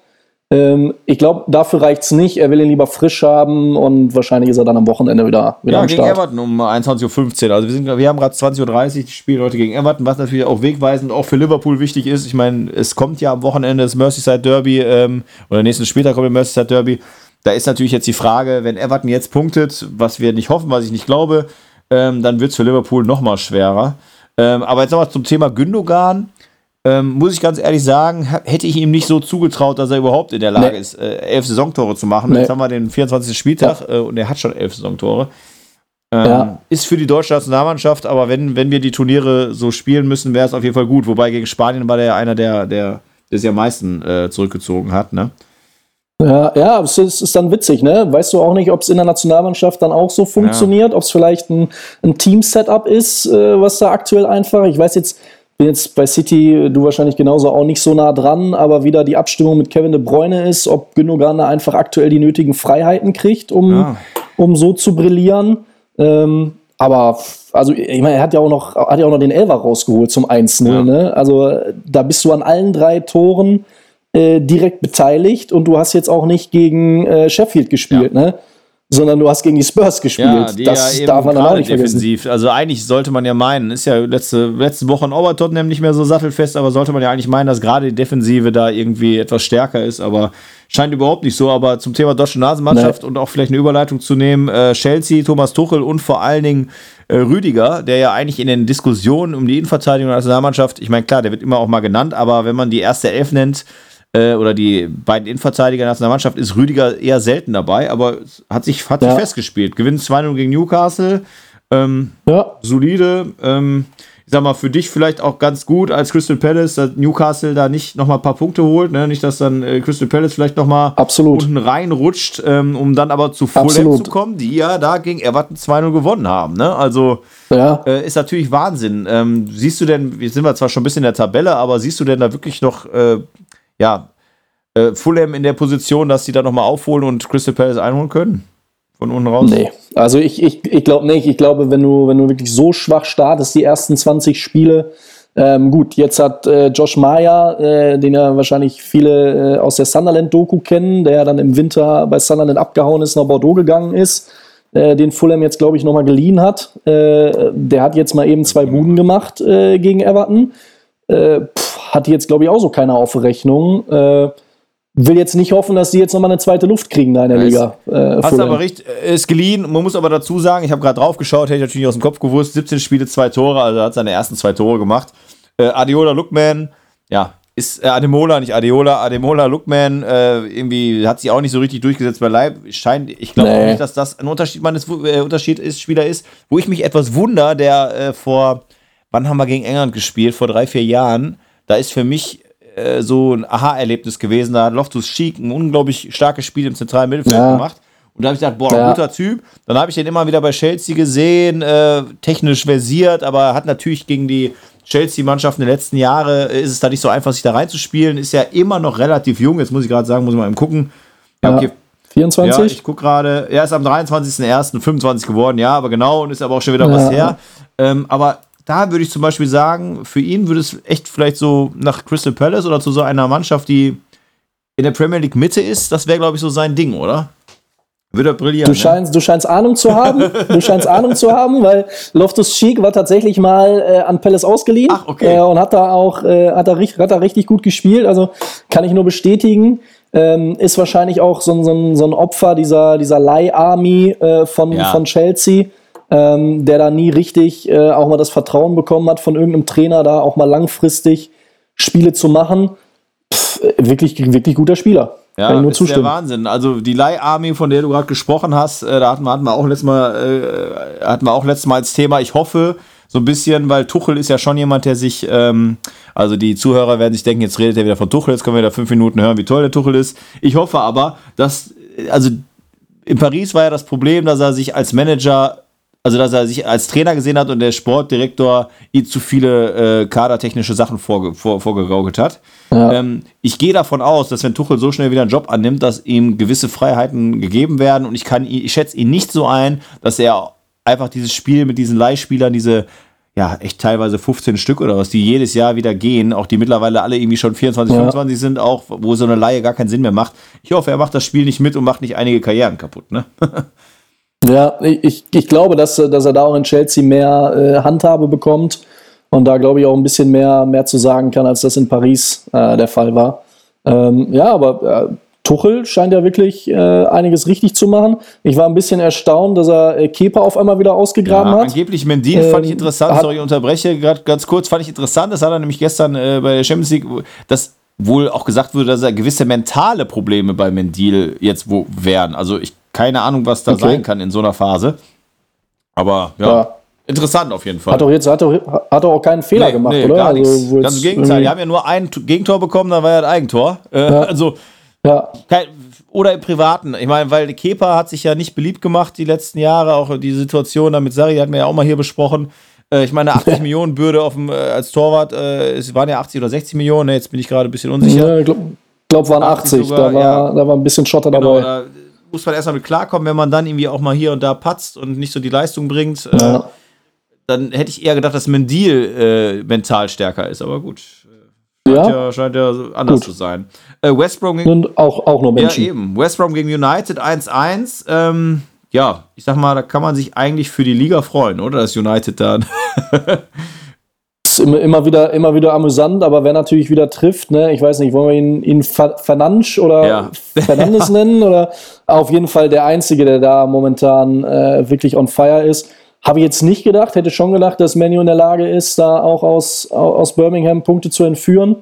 Ähm, ich glaube, dafür reicht es nicht. Er will ihn lieber frisch haben und wahrscheinlich ist er dann am Wochenende wieder, wieder ja, am gegen Everton um 21.15 Uhr. Also wir, sind, wir haben gerade 20.30 Uhr die Spiele heute gegen Everton, was natürlich auch wegweisend auch für Liverpool wichtig ist. Ich meine, es kommt ja am Wochenende das Merseyside Derby ähm, oder nächsten Spieltag kommt der Merseyside Derby. Da ist natürlich jetzt die Frage, wenn Everton jetzt punktet, was wir nicht hoffen, was ich nicht glaube, ähm, dann wird es für Liverpool nochmal schwerer. Ähm, aber jetzt nochmal zum Thema Gündogan. Ähm, muss ich ganz ehrlich sagen, hätte ich ihm nicht so zugetraut, dass er überhaupt in der Lage nee. ist, äh, elf Saisontore zu machen. Nee. Jetzt haben wir den 24. Spieltag ja. äh, und er hat schon elf Saisontore. Ähm, ja. Ist für die deutsche Nationalmannschaft, aber wenn, wenn wir die Turniere so spielen müssen, wäre es auf jeden Fall gut. Wobei gegen Spanien war der ja einer, der, der, der sich am meisten äh, zurückgezogen hat. Ne? Ja, ja, es ist, ist, dann witzig, ne? Weißt du auch nicht, ob es in der Nationalmannschaft dann auch so funktioniert, ja. ob es vielleicht ein, ein Team-Setup ist, äh, was da aktuell einfach. Ich weiß jetzt, bin jetzt bei City, du wahrscheinlich genauso auch nicht so nah dran, aber wie da die Abstimmung mit Kevin de Bruyne ist, ob Gündogan einfach aktuell die nötigen Freiheiten kriegt, um, ja. um so zu brillieren. Ähm, aber also ich meine, er hat ja auch noch, hat ja auch noch den Elfer rausgeholt zum 1-0. Ja. Ne? Also da bist du an allen drei Toren äh, direkt beteiligt und du hast jetzt auch nicht gegen äh, Sheffield gespielt, ja. ne? Sondern du hast gegen die Spurs gespielt. Ja, die das ja darf man auch nicht defensiv. Vergessen. Also eigentlich sollte man ja meinen, ist ja letzte, letzte Woche in Obertottenham nicht mehr so sattelfest, aber sollte man ja eigentlich meinen, dass gerade die Defensive da irgendwie etwas stärker ist, aber scheint überhaupt nicht so. Aber zum Thema deutsche Nasenmannschaft nee. und auch vielleicht eine Überleitung zu nehmen, äh, Chelsea, Thomas Tuchel und vor allen Dingen äh, Rüdiger, der ja eigentlich in den Diskussionen um die Innenverteidigung der Nationalmannschaft, ich meine, klar, der wird immer auch mal genannt, aber wenn man die erste Elf nennt, äh, oder die beiden Innenverteidiger der Nationalmannschaft ist Rüdiger eher selten dabei, aber hat sich, hat ja. sich festgespielt. Gewinnt 2-0 gegen Newcastle. Ähm, ja. Solide. Ähm, ich sag mal, für dich vielleicht auch ganz gut als Crystal Palace, dass Newcastle da nicht nochmal ein paar Punkte holt, ne? nicht, dass dann äh, Crystal Palace vielleicht nochmal unten reinrutscht, ähm, um dann aber zu Fulham zu kommen, die ja da gegen Everton 2-0 gewonnen haben. Ne? Also ja. äh, ist natürlich Wahnsinn. Ähm, siehst du denn, jetzt sind wir zwar schon ein bisschen in der Tabelle, aber siehst du denn da wirklich noch äh, ja, äh, Fulham in der Position, dass sie da nochmal aufholen und Crystal Palace einholen können? Von unten raus? Nee, also ich, ich, ich glaube nicht. Ich glaube, wenn du, wenn du wirklich so schwach startest, die ersten 20 Spiele, ähm, gut, jetzt hat äh, Josh Meyer, äh, den ja wahrscheinlich viele äh, aus der Sunderland-Doku kennen, der dann im Winter bei Sunderland abgehauen ist, nach Bordeaux gegangen ist, äh, den Fulham jetzt, glaube ich, nochmal geliehen hat. Äh, der hat jetzt mal eben zwei Buden gemacht äh, gegen Everton. Pff, hat jetzt, glaube ich, auch so keine auf Rechnung. Äh, will jetzt nicht hoffen, dass die jetzt nochmal eine zweite Luft kriegen da in der Liga. Äh, Hast aber recht, äh, ist geliehen. Man muss aber dazu sagen, ich habe gerade drauf geschaut, hätte ich natürlich aus dem Kopf gewusst, 17 Spiele, zwei Tore, also hat seine ersten zwei Tore gemacht. Äh, Adiola Lookman, ja, ist äh, Ademola, nicht Adeola, Ademola Lookman, äh, irgendwie hat sich auch nicht so richtig durchgesetzt bei Leib. Scheint, ich glaube nee. nicht, dass das ein Unterschied meines äh, Unterschied ist, Spieler ist, wo ich mich etwas wunder, der äh, vor, wann haben wir gegen England gespielt? Vor drei, vier Jahren. Da ist für mich äh, so ein Aha-Erlebnis gewesen. Da hat Loftus Cheek ein unglaublich starkes Spiel im zentralen Mittelfeld ja. gemacht. Und da habe ich gedacht, boah, ja. guter Typ. Dann habe ich den immer wieder bei Chelsea gesehen, äh, technisch versiert, aber hat natürlich gegen die Chelsea-Mannschaft in den letzten Jahren ist es da nicht so einfach, sich da reinzuspielen. Ist ja immer noch relativ jung. Jetzt muss ich gerade sagen, muss ich mal eben gucken. Ja, okay. 24? Ja, ich gucke gerade. Er ist am 23.01. 25 geworden, ja, aber genau und ist aber auch schon wieder ja. was her. Ähm, aber da würde ich zum Beispiel sagen, für ihn würde es echt vielleicht so nach Crystal Palace oder zu so einer Mannschaft, die in der Premier League Mitte ist, das wäre, glaube ich, so sein Ding, oder? Würde brillieren. Du ne? scheinst, du scheinst Ahnung zu haben. du scheinst Ahnung zu haben, weil Loftus Cheek war tatsächlich mal äh, an Palace ausgeliehen Ach, okay. äh, und hat da auch äh, hat, da, hat da richtig gut gespielt. Also kann ich nur bestätigen. Ähm, ist wahrscheinlich auch so, so, so ein Opfer dieser, dieser Leih-Army äh, von, ja. von Chelsea, ähm, der da nie richtig äh, auch mal das Vertrauen bekommen hat von irgendeinem Trainer, da auch mal langfristig Spiele zu machen. Pff, wirklich, wirklich guter Spieler. Ja, Kann ich nur ist zustimmen. der Wahnsinn. Also die Leiharmee, von der du gerade gesprochen hast, äh, da hatten wir, hatten wir auch letztes Mal, äh, hatten wir auch letztes Mal als Thema. Ich hoffe so ein bisschen, weil Tuchel ist ja schon jemand, der sich, ähm, also die Zuhörer werden sich denken, jetzt redet er wieder von Tuchel, jetzt können wir da fünf Minuten hören, wie toll der Tuchel ist. Ich hoffe aber, dass, also in Paris war ja das Problem, dass er sich als Manager also dass er sich als Trainer gesehen hat und der Sportdirektor ihm zu viele äh, kadertechnische Sachen vorge vor, vorgegaukelt hat. Ja. Ähm, ich gehe davon aus, dass wenn Tuchel so schnell wieder einen Job annimmt, dass ihm gewisse Freiheiten gegeben werden und ich kann ich schätze ihn nicht so ein, dass er einfach dieses Spiel mit diesen Leihspielern, diese ja, echt teilweise 15 Stück oder was, die jedes Jahr wieder gehen, auch die mittlerweile alle irgendwie schon 24, ja. 25 sind, auch wo so eine Laie gar keinen Sinn mehr macht. Ich hoffe, er macht das Spiel nicht mit und macht nicht einige Karrieren kaputt, ne? (laughs) Ja, ich, ich glaube, dass, dass er da auch in Chelsea mehr äh, Handhabe bekommt und da glaube ich auch ein bisschen mehr, mehr zu sagen kann, als das in Paris äh, der Fall war. Ähm, ja, aber äh, Tuchel scheint ja wirklich äh, einiges richtig zu machen. Ich war ein bisschen erstaunt, dass er äh, Kepa auf einmal wieder ausgegraben ja, hat. Angeblich Mendil ähm, fand ich ähm, interessant, sorry, ich unterbreche gerade ganz kurz, fand ich interessant, das hat er nämlich gestern äh, bei der Champions League, dass wohl auch gesagt wurde, dass er gewisse mentale Probleme bei Mendil jetzt wo wären. Also ich keine Ahnung, was da okay. sein kann in so einer Phase. Aber ja, ja. interessant auf jeden Fall. Hat doch jetzt hat doch, hat doch auch keinen Fehler nee, gemacht, nee, oder? Gar also, Ganz im Gegenteil. Die haben ja nur ein Gegentor bekommen, da war ja ein Eigentor. Äh, ja. Also, ja. Kein, oder im Privaten. Ich meine, weil Kepa hat sich ja nicht beliebt gemacht die letzten Jahre. Auch die Situation da mit Sari hatten wir ja auch mal hier besprochen. Äh, ich meine, 80 (laughs) Millionen Bürde auf dem, äh, als Torwart, äh, es waren ja 80 oder 60 Millionen. Jetzt bin ich gerade ein bisschen unsicher. Ja, ich glaube, glaub, waren 80. 80 sogar, da, war, ja. da war ein bisschen Schotter genau, dabei muss man erstmal mit klarkommen, wenn man dann irgendwie auch mal hier und da patzt und nicht so die Leistung bringt. Äh, ja. Äh, dann hätte ich eher gedacht, dass Mendil äh, mental stärker ist, aber gut. Scheint ja, ja scheint ja anders gut. zu sein. Äh, West Brom gegen, und auch, auch nur Menschen. Ja, eben. West Brom gegen United 1-1. Ähm, ja, ich sag mal, da kann man sich eigentlich für die Liga freuen, oder? Dass United dann (laughs) immer wieder, immer wieder amüsant, aber wer natürlich wieder trifft, ne, ich weiß nicht, wollen wir ihn, ihn Fernandes oder ja. (laughs) Fernandes nennen oder auf jeden Fall der Einzige, der da momentan äh, wirklich on fire ist. Habe ich jetzt nicht gedacht, hätte schon gedacht, dass Manu in der Lage ist, da auch aus, aus Birmingham Punkte zu entführen.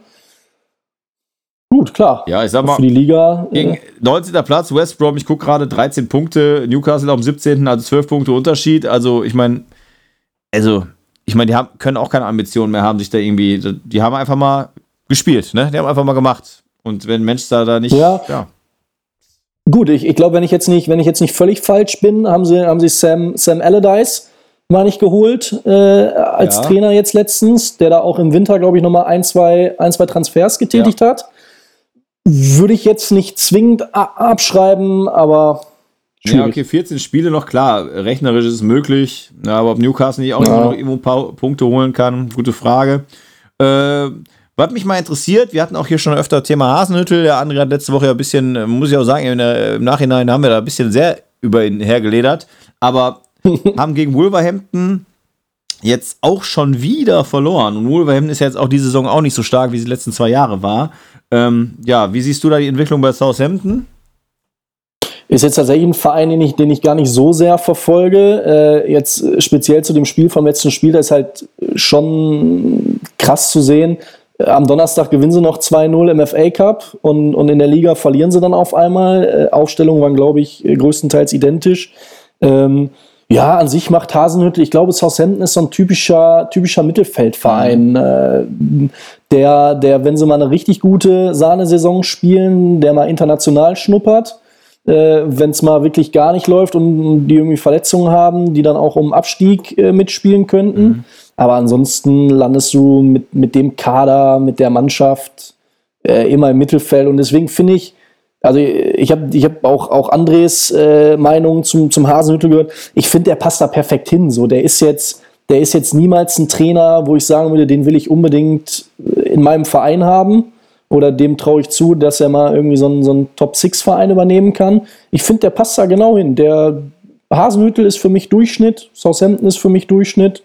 Gut, klar. Ja, ich sag mal, für die Liga. Gegen äh, 19. Platz, West Brom, ich gucke gerade 13 Punkte, Newcastle auf dem 17., also 12 Punkte Unterschied. Also, ich meine, also ich meine, die haben, können auch keine Ambitionen mehr haben, sich da irgendwie, die haben einfach mal gespielt, ne? Die haben einfach mal gemacht. Und wenn Manchester da nicht, ja. ja. Gut, ich, ich glaube, wenn ich jetzt nicht, wenn ich jetzt nicht völlig falsch bin, haben sie, haben sie Sam, Sam Allardyce mal nicht geholt äh, als ja. Trainer jetzt letztens, der da auch im Winter, glaube ich, nochmal ein zwei, ein, zwei Transfers getätigt ja. hat. Würde ich jetzt nicht zwingend abschreiben, aber Schwierig. Ja, okay, 14 Spiele noch, klar, rechnerisch ist es möglich. Ja, aber ob Newcastle nicht auch ja. noch irgendwo ein paar Punkte holen kann, gute Frage. Äh, was mich mal interessiert, wir hatten auch hier schon öfter Thema Hasenhüttel. Der andere hat letzte Woche ja ein bisschen, muss ich auch sagen, im Nachhinein haben wir da ein bisschen sehr über ihn hergeledert. Aber (laughs) haben gegen Wolverhampton jetzt auch schon wieder verloren. Und Wolverhampton ist ja jetzt auch diese Saison auch nicht so stark, wie sie die letzten zwei Jahre war. Ähm, ja, wie siehst du da die Entwicklung bei Southampton? Ist jetzt tatsächlich ein Verein, den ich, den ich gar nicht so sehr verfolge. Äh, jetzt speziell zu dem Spiel vom letzten Spiel, da ist halt schon krass zu sehen, Am Donnerstag gewinnen sie noch 2-0 im FA Cup und, und in der Liga verlieren sie dann auf einmal. Äh, Aufstellungen waren, glaube ich, größtenteils identisch. Ähm, ja, an sich macht Hasenhüttl, ich glaube, Southampton ist so ein typischer, typischer Mittelfeldverein, mhm. äh, der, der, wenn sie mal eine richtig gute Sahnesaison spielen, der mal international schnuppert. Äh, wenn es mal wirklich gar nicht läuft und die irgendwie Verletzungen haben, die dann auch um Abstieg äh, mitspielen könnten. Mhm. Aber ansonsten landest du mit, mit dem Kader, mit der Mannschaft äh, immer im Mittelfeld. Und deswegen finde ich, also ich habe ich hab auch, auch Andres äh, Meinung zum, zum Hasenhüttel gehört. Ich finde, der passt da perfekt hin. So, der ist jetzt, der ist jetzt niemals ein Trainer, wo ich sagen würde, den will ich unbedingt in meinem Verein haben. Oder dem traue ich zu, dass er mal irgendwie so einen, so einen Top-6-Verein übernehmen kann. Ich finde, der passt da genau hin. Der Hasenhüttel ist für mich Durchschnitt, Southampton ist für mich Durchschnitt.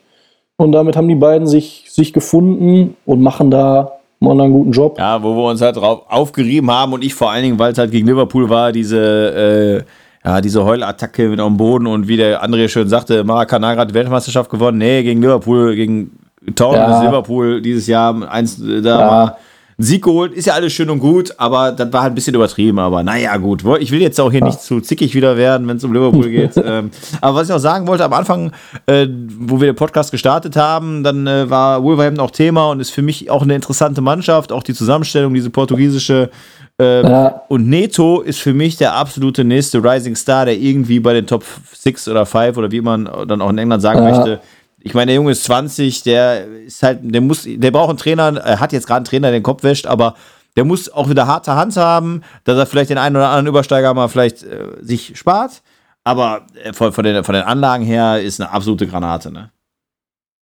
Und damit haben die beiden sich, sich gefunden und machen da machen einen guten Job. Ja, wo wir uns halt drauf aufgerieben haben und ich vor allen Dingen, weil es halt gegen Liverpool war, diese, äh, ja, diese Heulattacke mit am Boden und wie der André schön sagte, Maracanã hat die Weltmeisterschaft gewonnen. Nee, gegen Liverpool, gegen Town ja. Liverpool dieses Jahr eins, da ja. War Sieg geholt, ist ja alles schön und gut, aber das war halt ein bisschen übertrieben. Aber naja, gut. Ich will jetzt auch hier nicht zu zickig wieder werden, wenn es um Liverpool (laughs) geht. ähm, aber was ich noch sagen wollte, am Anfang, äh, wo wir den Podcast gestartet haben, dann äh, war Wolverhampton auch Thema und ist für mich auch eine interessante Mannschaft. Auch die Zusammenstellung, diese portugiesische. Äh, ja. Und Neto ist für mich der absolute nächste Rising Star, der irgendwie bei den Top 6 oder 5 oder wie man dann auch in England sagen ja. möchte, ich meine, der Junge ist 20, der ist halt, der muss, der braucht einen Trainer, er hat jetzt gerade einen Trainer, der den Kopf wäscht, aber der muss auch wieder harte Hand haben, dass er vielleicht den einen oder anderen Übersteiger mal vielleicht äh, sich spart. Aber äh, von, von, den, von den Anlagen her ist eine absolute Granate, ne?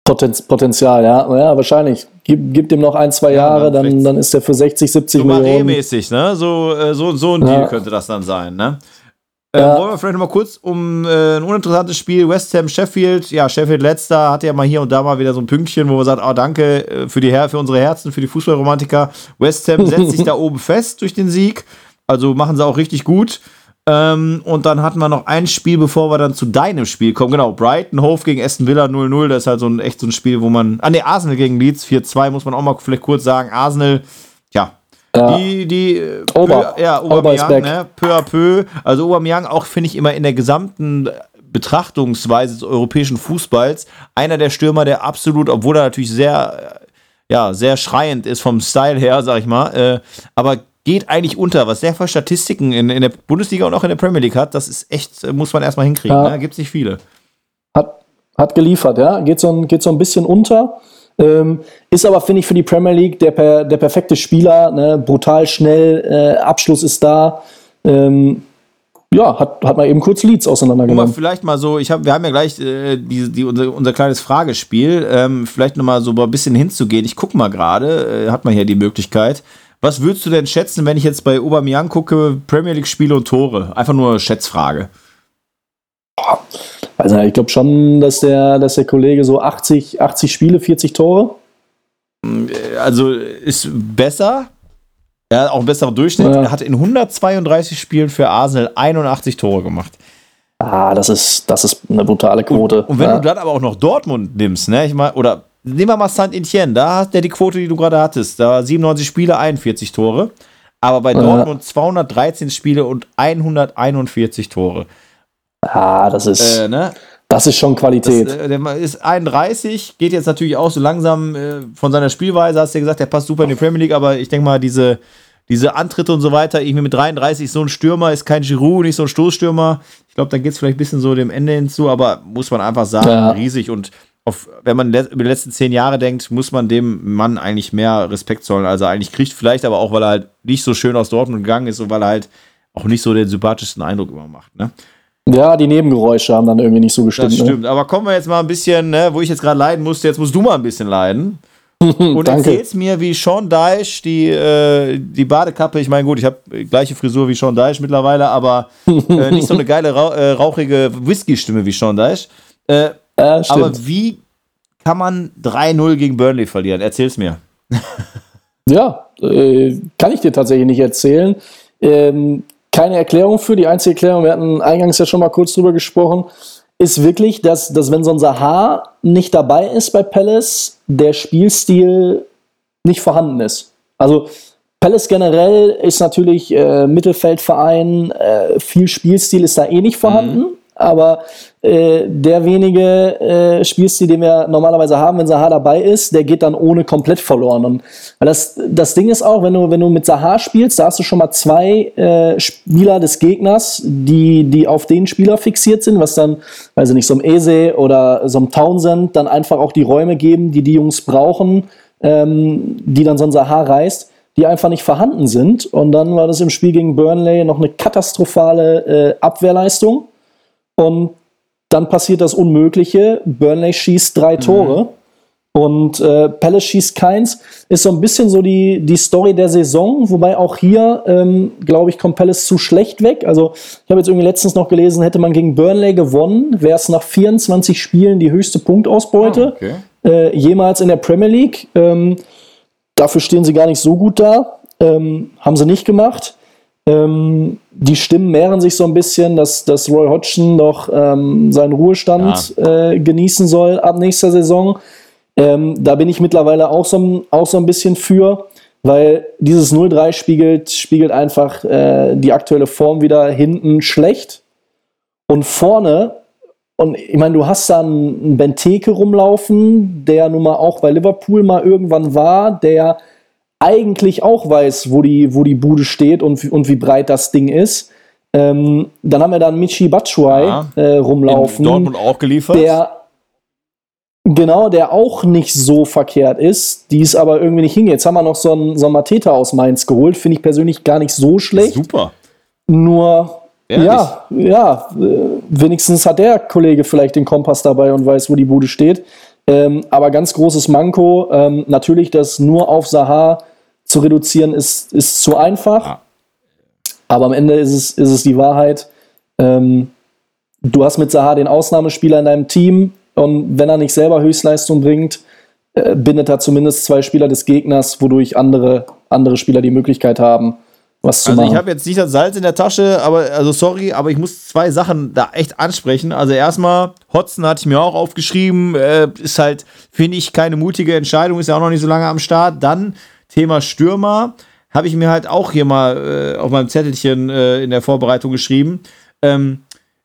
Potenz, Potenzial, ja. Ja, wahrscheinlich. Gib, gib dem noch ein, zwei Jahre, dann, dann ist der für 60, 70 so Millionen. mäßig ne? So, äh, so, so ein Deal ja. könnte das dann sein, ne? Äh, ja. wollen wir vielleicht noch mal kurz um äh, ein uninteressantes Spiel West Ham Sheffield. Ja, Sheffield letzter hat ja mal hier und da mal wieder so ein Pünktchen, wo wir sagen, oh, danke äh, für die Her für unsere Herzen, für die Fußballromantiker. West Ham (laughs) setzt sich da oben fest durch den Sieg. Also machen sie auch richtig gut. Ähm, und dann hatten wir noch ein Spiel, bevor wir dann zu deinem Spiel kommen. Genau, Brighton Hof gegen Aston Villa 0-0. Das ist halt so ein echt so ein Spiel, wo man. Ah, ne, Arsenal gegen Leeds 4-2, muss man auch mal vielleicht kurz sagen. Arsenal, ja. Die, die Ober, peu, ja, Aubameyang, ne, peu à peu. Also Aubameyang auch, finde ich, immer in der gesamten Betrachtungsweise des europäischen Fußballs einer der Stürmer, der absolut, obwohl er natürlich sehr, ja, sehr schreiend ist vom Style her, sag ich mal, äh, aber geht eigentlich unter. Was der für Statistiken in, in der Bundesliga und auch in der Premier League hat, das ist echt, muss man erstmal hinkriegen. Ja. Ne? Gibt es nicht viele. Hat, hat geliefert, ja. Geht so, ein, geht so ein bisschen unter. Ähm, ist aber, finde ich, für die Premier League der, der perfekte Spieler. Ne? Brutal schnell, äh, Abschluss ist da. Ähm, ja, hat, hat man eben kurz Leads auseinandergenommen. Mal vielleicht mal so, ich hab, wir haben ja gleich äh, die, die, unser, unser kleines Fragespiel, ähm, vielleicht noch mal so ein bisschen hinzugehen. Ich gucke mal gerade, äh, hat man hier die Möglichkeit. Was würdest du denn schätzen, wenn ich jetzt bei Aubameyang gucke, Premier League Spiele und Tore? Einfach nur Schätzfrage. Also ich glaube schon, dass der, dass der Kollege so 80, 80 Spiele, 40 Tore. Also ist besser. Er hat auch einen besseren Durchschnitt. Ja. Er hat in 132 Spielen für Arsenal 81 Tore gemacht. Ah, das ist, das ist eine brutale Quote. Und, und wenn ja. du dann aber auch noch Dortmund nimmst, ne, ich meine, oder nehmen wir mal Saint-Etienne, da hat der die Quote, die du gerade hattest. Da 97 Spiele, 41 Tore. Aber bei Dortmund 213 Spiele und 141 Tore. Ah, das ist. Äh, ne? Das ist schon Qualität. Das, äh, der ist 31, geht jetzt natürlich auch so langsam äh, von seiner Spielweise, hast du ja gesagt, der passt super in die Premier League, aber ich denke mal, diese, diese Antritte und so weiter, irgendwie mit 33 so ein Stürmer, ist kein Giroud, nicht so ein Stoßstürmer. Ich glaube, dann geht es vielleicht ein bisschen so dem Ende hinzu, aber muss man einfach sagen, ja. riesig und auf, wenn man über die letzten zehn Jahre denkt, muss man dem Mann eigentlich mehr Respekt zollen, als er eigentlich kriegt. Vielleicht aber auch, weil er halt nicht so schön aus Dortmund gegangen ist und weil er halt auch nicht so den sympathischsten Eindruck immer macht. Ne? Ja, die Nebengeräusche haben dann irgendwie nicht so gestimmt. Das ne? stimmt, ne? aber kommen wir jetzt mal ein bisschen, ne, wo ich jetzt gerade leiden musste, jetzt musst du mal ein bisschen leiden. (laughs) Und erzählst mir, wie Sean Dyche die, äh, die Badekappe, ich meine, gut, ich habe gleiche Frisur wie Sean Dyche mittlerweile, aber äh, (laughs) nicht so eine geile, rauch, äh, rauchige Whisky-Stimme wie Sean Dyche. Äh, aber wie kann man 3-0 gegen Burnley verlieren? Erzähl's mir. ja, äh, kann ich dir tatsächlich nicht erzählen. Ähm, keine Erklärung für. Die einzige Erklärung, wir hatten eingangs ja schon mal kurz drüber gesprochen, ist wirklich, dass, dass wenn so ein Sahar nicht dabei ist bei Palace, der Spielstil nicht vorhanden ist. Also Palace generell ist natürlich äh, Mittelfeldverein, äh, viel Spielstil ist da eh nicht vorhanden. Mhm. Aber äh, der wenige äh, Spielstil, den wir normalerweise haben, wenn Sahar dabei ist, der geht dann ohne komplett verloren. Und weil das, das Ding ist auch, wenn du, wenn du mit Sahar spielst, da hast du schon mal zwei äh, Spieler des Gegners, die, die auf den Spieler fixiert sind, was dann, weiß ich nicht, so ein Ese oder so ein Townsend dann einfach auch die Räume geben, die die Jungs brauchen, ähm, die dann so ein Sahar reißt die einfach nicht vorhanden sind. Und dann war das im Spiel gegen Burnley noch eine katastrophale äh, Abwehrleistung. Und dann passiert das Unmögliche. Burnley schießt drei mhm. Tore. Und äh, Palace schießt keins. Ist so ein bisschen so die, die Story der Saison, wobei auch hier, ähm, glaube ich, kommt Palace zu schlecht weg. Also, ich habe jetzt irgendwie letztens noch gelesen, hätte man gegen Burnley gewonnen, wäre es nach 24 Spielen die höchste Punktausbeute oh, okay. äh, jemals in der Premier League. Ähm, dafür stehen sie gar nicht so gut da. Ähm, haben sie nicht gemacht. Ähm, die Stimmen mehren sich so ein bisschen, dass, dass Roy Hodgson doch ähm, seinen Ruhestand ja. äh, genießen soll ab nächster Saison. Ähm, da bin ich mittlerweile auch so, auch so ein bisschen für, weil dieses 0-3 spiegelt, spiegelt einfach äh, die aktuelle Form wieder hinten schlecht. Und vorne, und ich meine, du hast da einen Benteke rumlaufen, der nun mal auch bei Liverpool mal irgendwann war, der eigentlich auch weiß, wo die, wo die Bude steht und, und wie breit das Ding ist. Ähm, dann haben wir dann Michi Batshuayi ja, äh, rumlaufen. In Dortmund auch geliefert. Der, genau, der auch nicht so verkehrt ist, die es aber irgendwie nicht hingeht. Jetzt haben wir noch so einen, so einen Mateta aus Mainz geholt, finde ich persönlich gar nicht so schlecht. Super. Nur, Ehrlich? ja, ja, äh, wenigstens hat der Kollege vielleicht den Kompass dabei und weiß, wo die Bude steht. Ähm, aber ganz großes Manko, ähm, natürlich das nur auf Sahar zu reduzieren ist, ist zu einfach. Ja. Aber am Ende ist es, ist es die Wahrheit. Ähm, du hast mit Sahar den Ausnahmespieler in deinem Team und wenn er nicht selber Höchstleistung bringt, äh, bindet er zumindest zwei Spieler des Gegners, wodurch andere, andere Spieler die Möglichkeit haben, was zu also machen. ich habe jetzt nicht das Salz in der Tasche, aber also sorry, aber ich muss zwei Sachen da echt ansprechen. Also erstmal, Hotzen hatte ich mir auch aufgeschrieben, äh, ist halt, finde ich, keine mutige Entscheidung, ist ja auch noch nicht so lange am Start. Dann Thema Stürmer habe ich mir halt auch hier mal äh, auf meinem Zettelchen äh, in der Vorbereitung geschrieben. Ähm,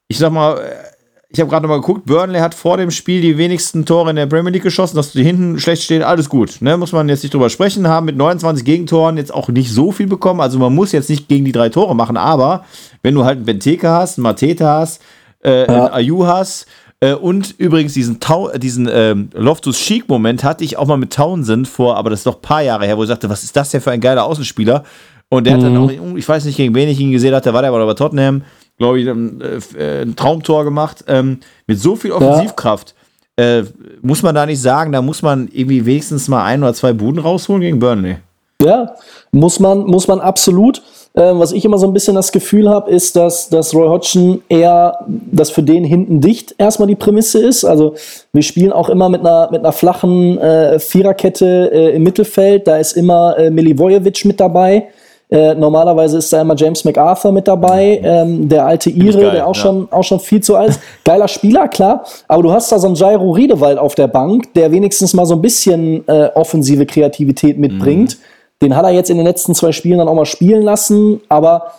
ich sag mal, äh, ich habe gerade mal geguckt, Burnley hat vor dem Spiel die wenigsten Tore in der Premier League geschossen, dass die hinten schlecht stehen, alles gut. Ne? Muss man jetzt nicht drüber sprechen, haben mit 29 Gegentoren jetzt auch nicht so viel bekommen. Also man muss jetzt nicht gegen die drei Tore machen, aber wenn du halt einen Benteke hast, einen Mateta hast, äh, ja. einen Ayu hast, äh, und übrigens diesen, Tau diesen ähm, Loftus-Cheek-Moment hatte ich auch mal mit Townsend vor, aber das ist doch ein paar Jahre her, wo ich sagte, was ist das denn für ein geiler Außenspieler? Und der mhm. hat dann mhm. auch, ich weiß nicht, gegen wen ich ihn gesehen hatte, war der aber bei Tottenham, glaube ich, ein, äh, ein, Traumtor gemacht. Ähm, mit so viel Offensivkraft. Ja. Äh, muss man da nicht sagen, da muss man irgendwie wenigstens mal ein oder zwei Buden rausholen gegen Burnley. Ja, muss man, muss man absolut. Äh, was ich immer so ein bisschen das Gefühl habe, ist, dass, dass Roy Hodgson eher, dass für den hinten dicht erstmal die Prämisse ist. Also wir spielen auch immer mit einer, mit einer flachen äh, Viererkette äh, im Mittelfeld. Da ist immer äh, Milivojevic mit dabei. Äh, normalerweise ist da immer James MacArthur mit dabei, ähm, der alte Ire, geil, der auch, ja. schon, auch schon viel zu alt ist. Geiler Spieler, klar, aber du hast da so einen Jairo Riedewald auf der Bank, der wenigstens mal so ein bisschen äh, offensive Kreativität mitbringt. Mhm. Den hat er jetzt in den letzten zwei Spielen dann auch mal spielen lassen, aber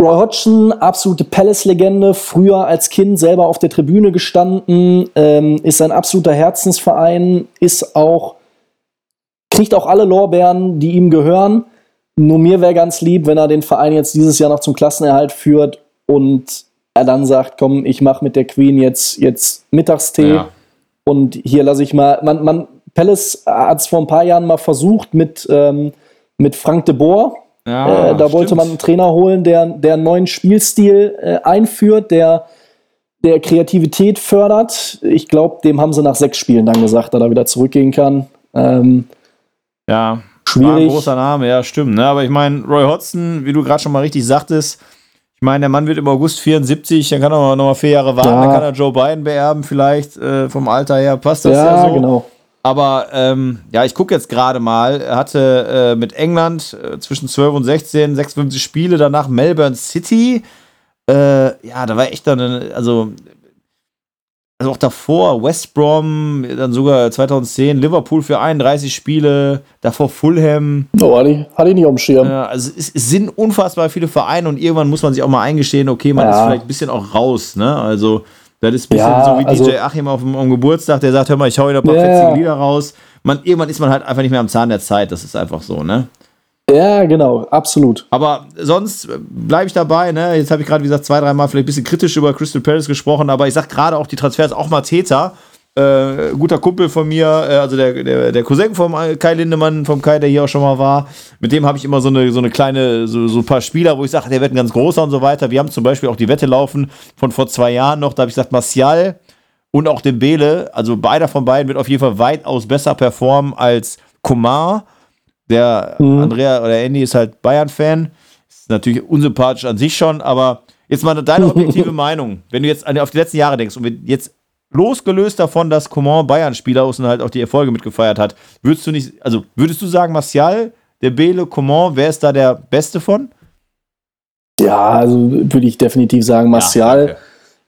Roy Hodgson, absolute Palace-Legende, früher als Kind selber auf der Tribüne gestanden, ähm, ist ein absoluter Herzensverein, ist auch, kriegt auch alle Lorbeeren, die ihm gehören. Nur mir wäre ganz lieb, wenn er den Verein jetzt dieses Jahr noch zum Klassenerhalt führt und er dann sagt, komm, ich mache mit der Queen jetzt, jetzt Mittagstee ja. und hier lasse ich mal, man, man, Palace hat es vor ein paar Jahren mal versucht mit, ähm, mit Frank de Boer. Ja, äh, da wollte man einen Trainer holen, der, der einen neuen Spielstil äh, einführt, der, der Kreativität fördert. Ich glaube, dem haben sie nach sechs Spielen dann gesagt, dass er wieder zurückgehen kann. Ähm, ja, schwierig. ein großer Name, ja, stimmt. Ne? Aber ich meine, Roy Hodgson, wie du gerade schon mal richtig sagtest, ich meine, der Mann wird im August 74, dann kann er noch mal vier Jahre warten, ja. dann kann er Joe Biden beerben, vielleicht äh, vom Alter her. Passt das ja, ja so? genau. Aber ähm, ja, ich gucke jetzt gerade mal. Er hatte äh, mit England äh, zwischen 12 und 16 56 Spiele, danach Melbourne City. Äh, ja, da war echt dann, also also auch davor, West Brom, dann sogar 2010, Liverpool für 31 Spiele, davor Fulham. Oh, hatte ich, hatte ich nicht auf dem Schirm. Also es, es, sind unfassbar viele Vereine und irgendwann muss man sich auch mal eingestehen, okay, man ja. ist vielleicht ein bisschen auch raus, ne? Also, das ist ein bisschen ja, so wie also, DJ Achim auf dem, Geburtstag, der sagt, hör mal, ich hau wieder ein paar yeah. fetzige Lieder raus. Man, irgendwann ist man halt einfach nicht mehr am Zahn der Zeit, das ist einfach so, ne? Ja, genau, absolut. Aber sonst bleibe ich dabei. Ne? Jetzt habe ich gerade, wie gesagt, zwei, dreimal vielleicht ein bisschen kritisch über Crystal Palace gesprochen, aber ich sage gerade auch die Transfers, auch mal Täter. Äh, guter Kumpel von mir, äh, also der, der, der Cousin vom Kai Lindemann, vom Kai, der hier auch schon mal war, mit dem habe ich immer so eine, so eine kleine, so, so ein paar Spieler, wo ich sage, der wird ein ganz großer und so weiter. Wir haben zum Beispiel auch die Wette laufen von vor zwei Jahren noch, da habe ich gesagt, Martial und auch Dembele, also beider von beiden wird auf jeden Fall weitaus besser performen als Komar der mhm. Andrea oder Andy ist halt Bayern-Fan. Ist natürlich unsympathisch an sich schon, aber jetzt mal deine (laughs) objektive Meinung, wenn du jetzt auf die letzten Jahre denkst und jetzt losgelöst davon, dass Coman Bayern-Spieler ist und halt auch die Erfolge mitgefeiert hat, würdest du nicht, also würdest du sagen, Martial, der Bele, Coman, wer ist da der Beste von? Ja, also würde ich definitiv sagen, Martial.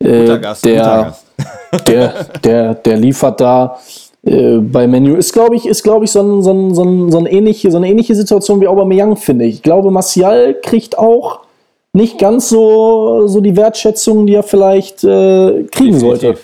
Ja, äh, Gast, der, (laughs) der, der, der liefert da äh, bei Menu ist, glaube ich, ist, glaube ich, so, ein, so, ein, so, ein, so, eine ähnliche, so eine ähnliche Situation wie Aubameyang, finde ich. Ich glaube, Martial kriegt auch nicht ganz so, so die Wertschätzung, die er vielleicht äh, kriegen Definitiv. sollte.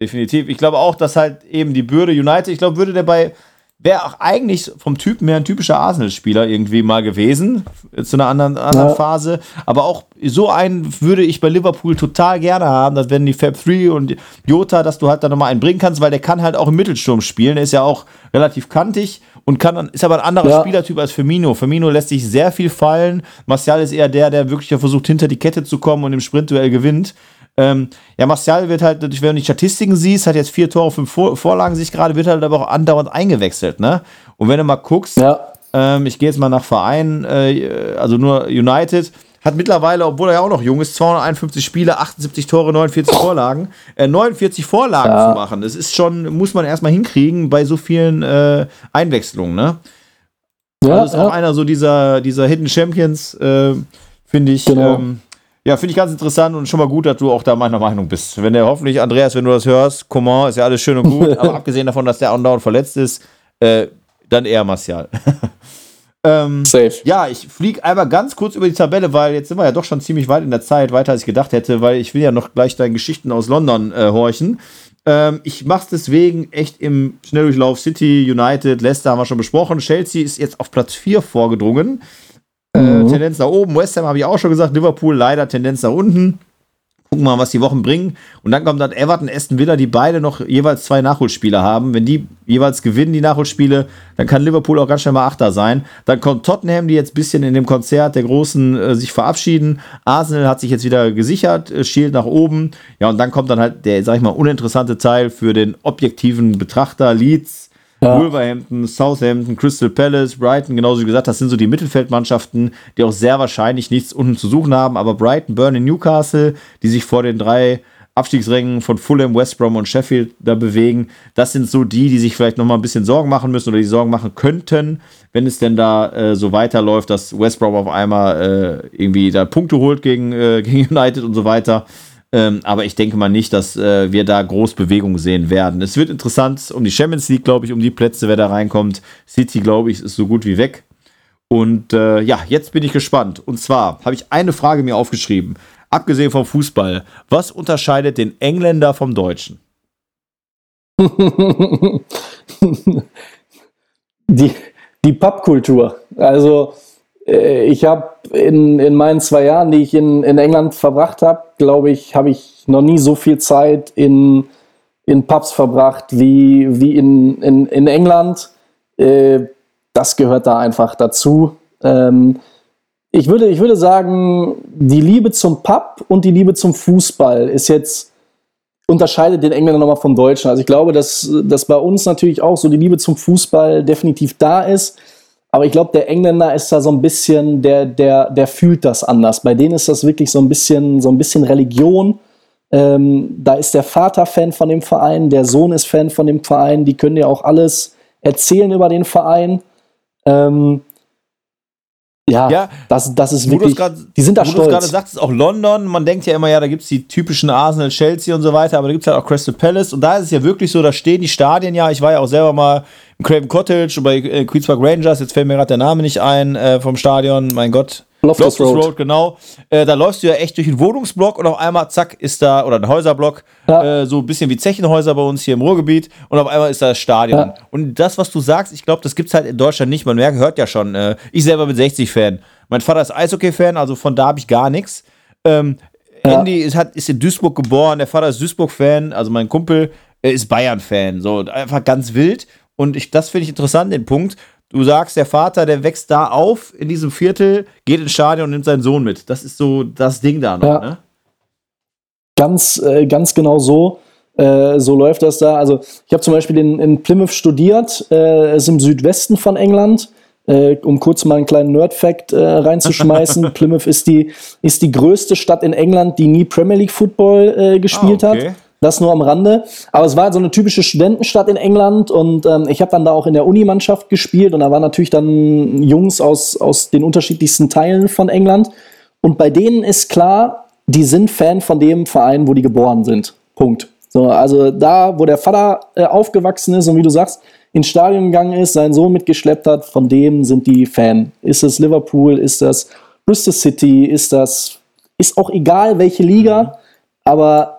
Definitiv. Ich glaube auch, dass halt eben die Bürde United, ich glaube, würde der bei wäre auch eigentlich vom Typ mehr ein typischer Arsenal-Spieler irgendwie mal gewesen, zu einer anderen, anderen ja. Phase. Aber auch so einen würde ich bei Liverpool total gerne haben, dass wenn die Fab 3 und Jota, dass du halt da nochmal einen bringen kannst, weil der kann halt auch im Mittelsturm spielen. Der ist ja auch relativ kantig und kann ist aber ein anderer ja. Spielertyp als Firmino. Firmino lässt sich sehr viel fallen. Martial ist eher der, der wirklich versucht, hinter die Kette zu kommen und im Sprintduell gewinnt. Ähm, ja, Martial wird halt, wenn du die Statistiken siehst, hat jetzt vier Tore, fünf Vor Vorlagen sich gerade, wird halt aber auch andauernd eingewechselt, ne? Und wenn du mal guckst, ja. ähm, ich gehe jetzt mal nach Verein, äh, also nur United, hat mittlerweile, obwohl er ja auch noch jung ist, 251 Spiele, 78 Tore, 49 (laughs) Vorlagen. Äh, 49 Vorlagen ja. zu machen, das ist schon, muss man erstmal hinkriegen bei so vielen äh, Einwechslungen, ne? Ja, also ist auch einer so dieser, dieser Hidden Champions, äh, finde ich. Genau. Ähm, ja, finde ich ganz interessant und schon mal gut, dass du auch da meiner Meinung bist. Wenn der hoffentlich, Andreas, wenn du das hörst, Coman ist ja alles schön und gut, (laughs) aber abgesehen davon, dass der andauernd verletzt ist, äh, dann eher Martial. (laughs) ähm, Safe. Ja, ich fliege einmal ganz kurz über die Tabelle, weil jetzt sind wir ja doch schon ziemlich weit in der Zeit, weiter als ich gedacht hätte, weil ich will ja noch gleich deine Geschichten aus London äh, horchen. Ähm, ich mache es deswegen echt im Schnelldurchlauf. City, United, Leicester haben wir schon besprochen. Chelsea ist jetzt auf Platz 4 vorgedrungen. Äh, mhm. Tendenz nach oben. West Ham habe ich auch schon gesagt. Liverpool leider Tendenz nach unten. Gucken wir mal, was die Wochen bringen. Und dann kommt dann Everton, Aston Villa, die beide noch jeweils zwei Nachholspiele haben. Wenn die jeweils gewinnen, die Nachholspiele, dann kann Liverpool auch ganz schnell mal Achter sein. Dann kommt Tottenham, die jetzt ein bisschen in dem Konzert der Großen äh, sich verabschieden. Arsenal hat sich jetzt wieder gesichert, äh, schielt nach oben. Ja, und dann kommt dann halt der, sag ich mal, uninteressante Teil für den objektiven Betrachter. Leeds, ja. Wolverhampton, Southampton, Crystal Palace, Brighton, genauso wie gesagt, das sind so die Mittelfeldmannschaften, die auch sehr wahrscheinlich nichts unten zu suchen haben. Aber Brighton, Burnley, Newcastle, die sich vor den drei Abstiegsrängen von Fulham, West Brom und Sheffield da bewegen, das sind so die, die sich vielleicht noch mal ein bisschen Sorgen machen müssen oder die Sorgen machen könnten, wenn es denn da äh, so weiterläuft, dass West Brom auf einmal äh, irgendwie da Punkte holt gegen, äh, (laughs) gegen United und so weiter. Ähm, aber ich denke mal nicht, dass äh, wir da groß Bewegung sehen werden. Es wird interessant um die Champions League, glaube ich, um die Plätze, wer da reinkommt. City, glaube ich, ist so gut wie weg. Und äh, ja, jetzt bin ich gespannt. Und zwar habe ich eine Frage mir aufgeschrieben. Abgesehen vom Fußball, was unterscheidet den Engländer vom Deutschen? (laughs) die, die Pappkultur. Also ich habe in, in meinen zwei Jahren, die ich in, in England verbracht habe, glaube ich, habe ich noch nie so viel Zeit in, in Pubs verbracht wie, wie in, in, in England. Äh, das gehört da einfach dazu. Ähm, ich, würde, ich würde sagen, die Liebe zum Pub und die Liebe zum Fußball ist jetzt unterscheidet den Engländer nochmal vom Deutschen. Also ich glaube, dass, dass bei uns natürlich auch so die Liebe zum Fußball definitiv da ist. Aber ich glaube, der Engländer ist da so ein bisschen, der, der, der fühlt das anders. Bei denen ist das wirklich so ein bisschen, so ein bisschen Religion. Ähm, da ist der Vater Fan von dem Verein, der Sohn ist Fan von dem Verein, die können dir auch alles erzählen über den Verein. Ähm, ja, ja, das, das ist wirklich, grad, die sind da stolz. du gerade sagst, auch London, man denkt ja immer, ja, da gibt es die typischen Arsenal, Chelsea und so weiter, aber da gibt es halt auch Crystal Palace. Und da ist es ja wirklich so, da stehen die Stadien ja, ich war ja auch selber mal im Craven Cottage und bei äh, Queens Park Rangers, jetzt fällt mir gerade der Name nicht ein äh, vom Stadion, mein Gott, Loftus, Loftus Road. Road. genau. Äh, da läufst du ja echt durch einen Wohnungsblock und auf einmal, zack, ist da, oder ein Häuserblock, ja. äh, so ein bisschen wie Zechenhäuser bei uns hier im Ruhrgebiet und auf einmal ist da das Stadion. Ja. Und das, was du sagst, ich glaube, das gibt es halt in Deutschland nicht. Man merkt, hört ja schon, äh, ich selber bin 60-Fan. Mein Vater ist Eishockey-Fan, also von da habe ich gar nichts. Ähm, ja. Andy ist, hat, ist in Duisburg geboren, der Vater ist Duisburg-Fan, also mein Kumpel ist Bayern-Fan. So, einfach ganz wild. Und ich, das finde ich interessant, den Punkt. Du sagst, der Vater, der wächst da auf in diesem Viertel, geht ins Stadion und nimmt seinen Sohn mit. Das ist so das Ding da noch, ja. ne? Ganz, äh, ganz genau so. Äh, so läuft das da. Also, ich habe zum Beispiel in, in Plymouth studiert, äh, ist im Südwesten von England. Äh, um kurz mal einen kleinen Nerd-Fact äh, reinzuschmeißen: (laughs) Plymouth ist die, ist die größte Stadt in England, die nie Premier League Football äh, gespielt ah, okay. hat. Das nur am Rande. Aber es war halt so eine typische Studentenstadt in England und ähm, ich habe dann da auch in der Unimannschaft gespielt und da waren natürlich dann Jungs aus, aus den unterschiedlichsten Teilen von England. Und bei denen ist klar, die sind Fan von dem Verein, wo die geboren sind. Punkt. So, also da, wo der Vater äh, aufgewachsen ist und wie du sagst, ins Stadion gegangen ist, seinen Sohn mitgeschleppt hat, von dem sind die Fan. Ist das Liverpool, ist das Bristol City, ist das, ist auch egal welche Liga, aber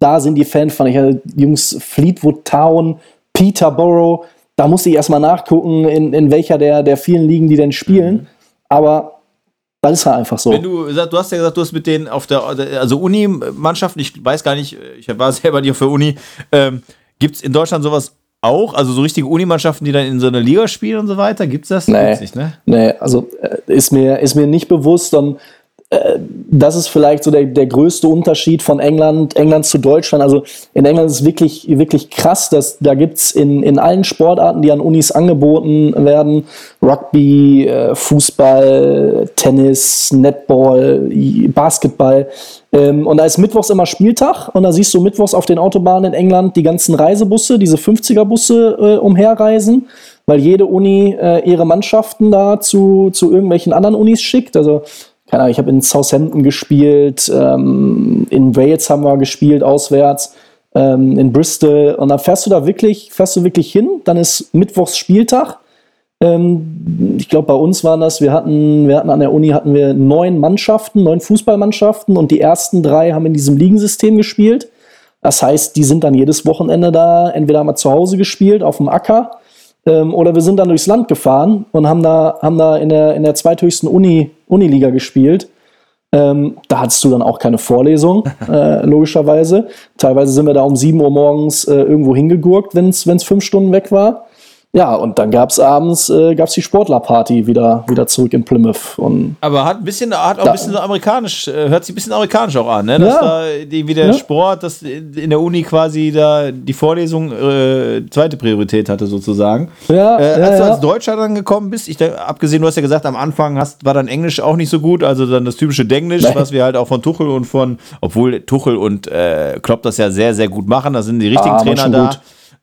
da sind die Fans von. Ich hatte Jungs Fleetwood Town, Peterborough. Da musste ich erstmal nachgucken, in, in welcher der, der vielen Ligen die denn spielen. Mhm. Aber das ist halt einfach so. Wenn du, du hast ja gesagt, du hast mit denen auf der, also Uni-Mannschaften, ich weiß gar nicht, ich war selber nicht auf der Uni, ähm, gibt es in Deutschland sowas auch? Also so richtige Unimannschaften, die dann in so einer Liga spielen und so weiter? Gibt es das? Nee, nicht, ne? nee also äh, ist, mir, ist mir nicht bewusst. Und das ist vielleicht so der, der größte Unterschied von England, England zu Deutschland. Also in England ist es wirklich, wirklich krass, dass da gibt's in, in allen Sportarten, die an Unis angeboten werden, Rugby, äh, Fußball, Tennis, Netball, Basketball. Ähm, und da ist mittwochs immer Spieltag und da siehst du mittwochs auf den Autobahnen in England die ganzen Reisebusse, diese 50er-Busse äh, umherreisen, weil jede Uni äh, ihre Mannschaften da zu, zu irgendwelchen anderen Unis schickt. Also keine Ahnung, ich habe in Southampton gespielt, ähm, in Wales haben wir gespielt, auswärts, ähm, in Bristol. Und dann fährst du da wirklich, fährst du wirklich hin, dann ist Mittwochs Spieltag. Ähm, ich glaube, bei uns waren das, wir hatten, wir hatten an der Uni hatten wir neun Mannschaften, neun Fußballmannschaften und die ersten drei haben in diesem Ligensystem gespielt. Das heißt, die sind dann jedes Wochenende da, entweder mal zu Hause gespielt, auf dem Acker, ähm, oder wir sind dann durchs Land gefahren und haben da, haben da in der, in der zweithöchsten Uni, Uniliga gespielt. Ähm, da hattest du dann auch keine Vorlesung, (laughs) äh, logischerweise. Teilweise sind wir da um 7 Uhr morgens äh, irgendwo hingegurkt, wenn es fünf Stunden weg war. Ja, und dann gab es abends äh, gab's die Sportlerparty wieder, wieder zurück in Plymouth. Und Aber hat ein bisschen, hat auch ein bisschen so amerikanisch, äh, hört sich ein bisschen amerikanisch auch an, ne? Dass ja. da irgendwie der ja. Sport, dass in der Uni quasi da die Vorlesung äh, zweite Priorität hatte, sozusagen. Ja, äh, als du als Deutscher dann gekommen bist, ich abgesehen, du hast ja gesagt, am Anfang hast, war dann Englisch auch nicht so gut, also dann das typische Denglisch, Nein. was wir halt auch von Tuchel und von, obwohl Tuchel und äh, Klopp das ja sehr, sehr gut machen, da sind die richtigen ah, Trainer da.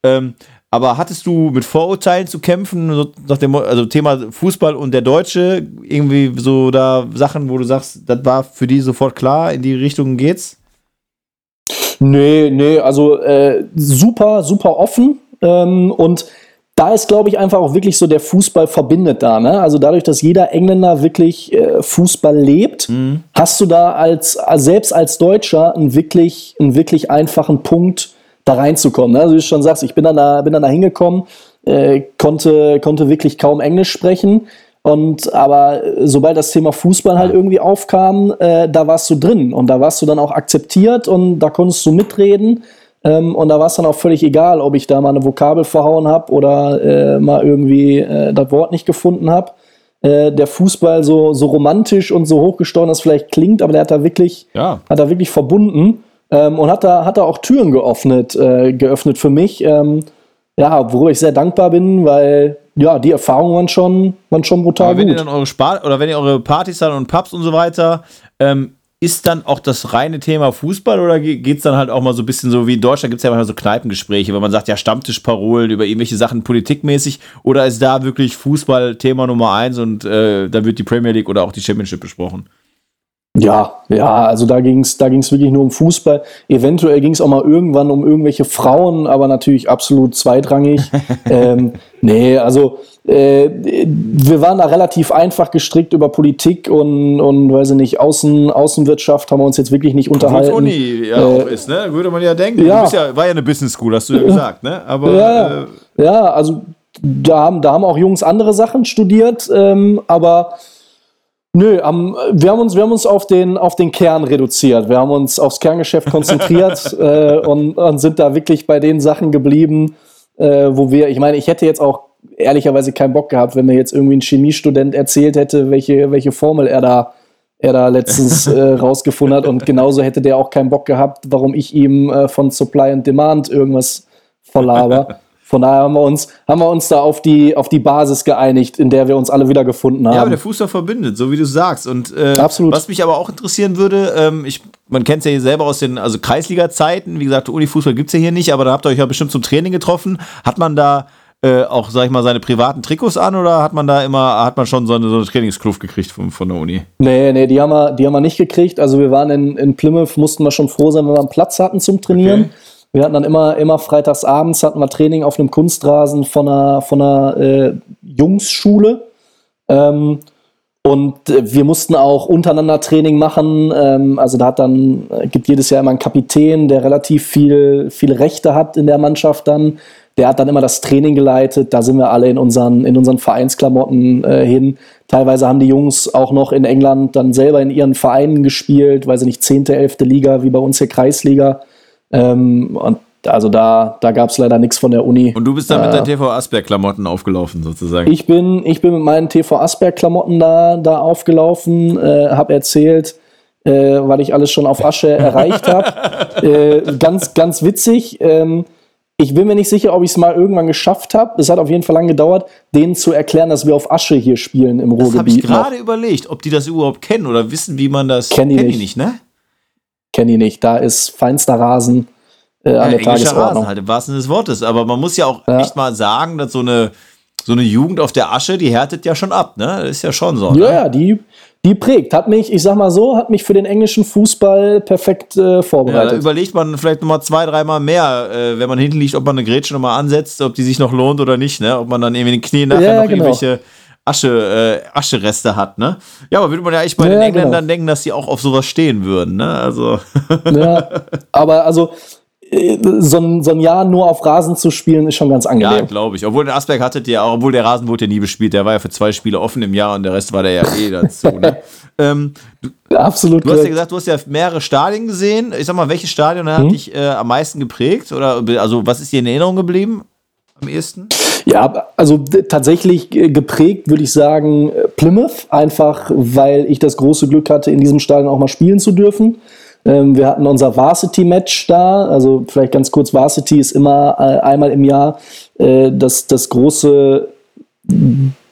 Ähm, aber hattest du mit Vorurteilen zu kämpfen, nach dem also Thema Fußball und der Deutsche, irgendwie so da Sachen, wo du sagst, das war für die sofort klar, in die Richtung geht's? Nee, nee, also äh, super, super offen. Ähm, und da ist, glaube ich, einfach auch wirklich so der Fußball verbindet da. Ne? Also dadurch, dass jeder Engländer wirklich äh, Fußball lebt, mhm. hast du da als, selbst als Deutscher einen wirklich, einen wirklich einfachen Punkt, da reinzukommen. Ne? Also wie du schon sagst, ich bin dann da, bin dann da hingekommen, äh, konnte, konnte wirklich kaum Englisch sprechen. Und aber sobald das Thema Fußball halt irgendwie aufkam, äh, da warst du drin und da warst du dann auch akzeptiert und da konntest du mitreden. Ähm, und da war es dann auch völlig egal, ob ich da mal eine Vokabel verhauen habe oder äh, mal irgendwie äh, das Wort nicht gefunden habe. Äh, der Fußball so, so romantisch und so hochgestochen das vielleicht klingt, aber der hat da wirklich, ja. hat da wirklich verbunden. Ähm, und hat da, hat da auch Türen geöffnet, äh, geöffnet für mich. Ähm, ja, worüber ich sehr dankbar bin, weil ja, die Erfahrungen waren schon, waren schon brutal Aber wenn gut. ihr dann eure Spar oder wenn ihr eure Partys dann und Pubs und so weiter, ähm, ist dann auch das reine Thema Fußball oder geht es dann halt auch mal so ein bisschen so wie in Deutschland gibt es ja manchmal so Kneipengespräche, wenn man sagt, ja, Stammtischparolen über irgendwelche Sachen politikmäßig oder ist da wirklich Fußball Thema Nummer eins und äh, da wird die Premier League oder auch die Championship besprochen? Ja, ja, also da ging es da ging's wirklich nur um Fußball. Eventuell ging es auch mal irgendwann um irgendwelche Frauen, aber natürlich absolut zweitrangig. (laughs) ähm, nee, also äh, wir waren da relativ einfach gestrickt über Politik und, und weiß ich nicht, Außen, Außenwirtschaft haben wir uns jetzt wirklich nicht unterhalten. Uni ja äh, auch ist, ne? Würde man ja denken. Ja. Du bist ja, war ja eine Business School, hast du ja gesagt, ne? Aber, ja, äh, ja, also da haben, da haben auch Jungs andere Sachen studiert, ähm, aber Nö, um, wir, haben uns, wir haben uns auf den, auf den Kern reduziert. Wir haben uns aufs Kerngeschäft konzentriert (laughs) äh, und, und, sind da wirklich bei den Sachen geblieben, äh, wo wir, ich meine, ich hätte jetzt auch ehrlicherweise keinen Bock gehabt, wenn mir jetzt irgendwie ein Chemiestudent erzählt hätte, welche, welche Formel er da, er da letztens (laughs) äh, rausgefunden hat. Und genauso hätte der auch keinen Bock gehabt, warum ich ihm äh, von Supply and Demand irgendwas verlaber. (laughs) Von daher haben wir uns, haben wir uns da auf die, auf die Basis geeinigt, in der wir uns alle wieder gefunden haben. Ja, aber der Fußball verbindet, so wie du sagst. Und äh, Absolut. was mich aber auch interessieren würde, ähm, ich, man kennt es ja hier selber aus den also Kreisliga-Zeiten, wie gesagt, Unifußball gibt es ja hier nicht, aber da habt ihr euch ja bestimmt zum Training getroffen. Hat man da äh, auch, sag ich mal, seine privaten Trikots an oder hat man da immer, hat man schon so eine, so eine Trainingskluft gekriegt von, von der Uni? Nee, nee, die haben, wir, die haben wir nicht gekriegt. Also wir waren in, in Plymouth, mussten wir schon froh sein, wenn wir einen Platz hatten zum Trainieren. Okay. Wir hatten dann immer, immer freitags abends hatten wir Training auf einem Kunstrasen von einer, von einer äh, Jungsschule. Ähm, und äh, wir mussten auch untereinander Training machen. Ähm, also da hat dann, äh, gibt jedes Jahr immer einen Kapitän, der relativ viel, viele Rechte hat in der Mannschaft dann. Der hat dann immer das Training geleitet. Da sind wir alle in unseren, in unseren Vereinsklamotten äh, hin. Teilweise haben die Jungs auch noch in England dann selber in ihren Vereinen gespielt, weil sie nicht 10., 11. Liga, wie bei uns hier Kreisliga. Ähm, und also da, da gab es leider nichts von der Uni. Und du bist dann äh, mit deinen TV Asberg-Klamotten aufgelaufen, sozusagen? Ich bin, ich bin mit meinen TV Asberg-Klamotten da, da aufgelaufen, äh, habe erzählt, äh, weil ich alles schon auf Asche (laughs) erreicht habe. Äh, ganz, ganz witzig. Ähm, ich bin mir nicht sicher, ob ich es mal irgendwann geschafft habe. Es hat auf jeden Fall lange gedauert, denen zu erklären, dass wir auf Asche hier spielen im Ruhrgebiet. Das habe ich gerade überlegt, ob die das überhaupt kennen oder wissen, wie man das. Kennen die nicht. nicht, ne? Kenne ich nicht. Da ist feinster Rasen äh, an ja, der Tagesordnung. Rasen halt im wahrsten Sinne des Wortes. Aber man muss ja auch ja. echt mal sagen, dass so eine, so eine Jugend auf der Asche, die härtet ja schon ab, ne? Das ist ja schon so. Ne? Ja, ja, die, die prägt. Hat mich, ich sag mal so, hat mich für den englischen Fußball perfekt äh, vorbereitet. Ja, da überlegt man vielleicht nochmal zwei, dreimal mehr, äh, wenn man hinten liegt, ob man eine Grätsche nochmal ansetzt, ob die sich noch lohnt oder nicht, ne? Ob man dann irgendwie den Knien nachher ja, noch genau. irgendwelche Asche, äh, Aschereste hat, ne? Ja, aber würde man ja eigentlich bei ja, den Engländern genau. denken, dass sie auch auf sowas stehen würden, ne? Also. ja, aber also äh, so ein, so ein Jahr nur auf Rasen zu spielen, ist schon ganz angenehm. Ja, glaube ich. Obwohl der Asberg hattet ja, obwohl der Rasen wurde ja nie bespielt, der war ja für zwei Spiele offen im Jahr und der Rest war der ja eh (laughs) dazu. Ne? ähm, du, Absolut. Du hast ja gesagt, du hast ja mehrere Stadien gesehen. Ich sag mal, welches Stadion hat mhm. dich äh, am meisten geprägt? Oder also was ist dir in Erinnerung geblieben am ehesten? Ja, also tatsächlich geprägt würde ich sagen Plymouth, einfach weil ich das große Glück hatte, in diesem Stadion auch mal spielen zu dürfen. Ähm, wir hatten unser Varsity-Match da, also vielleicht ganz kurz, Varsity ist immer äh, einmal im Jahr äh, das, das große,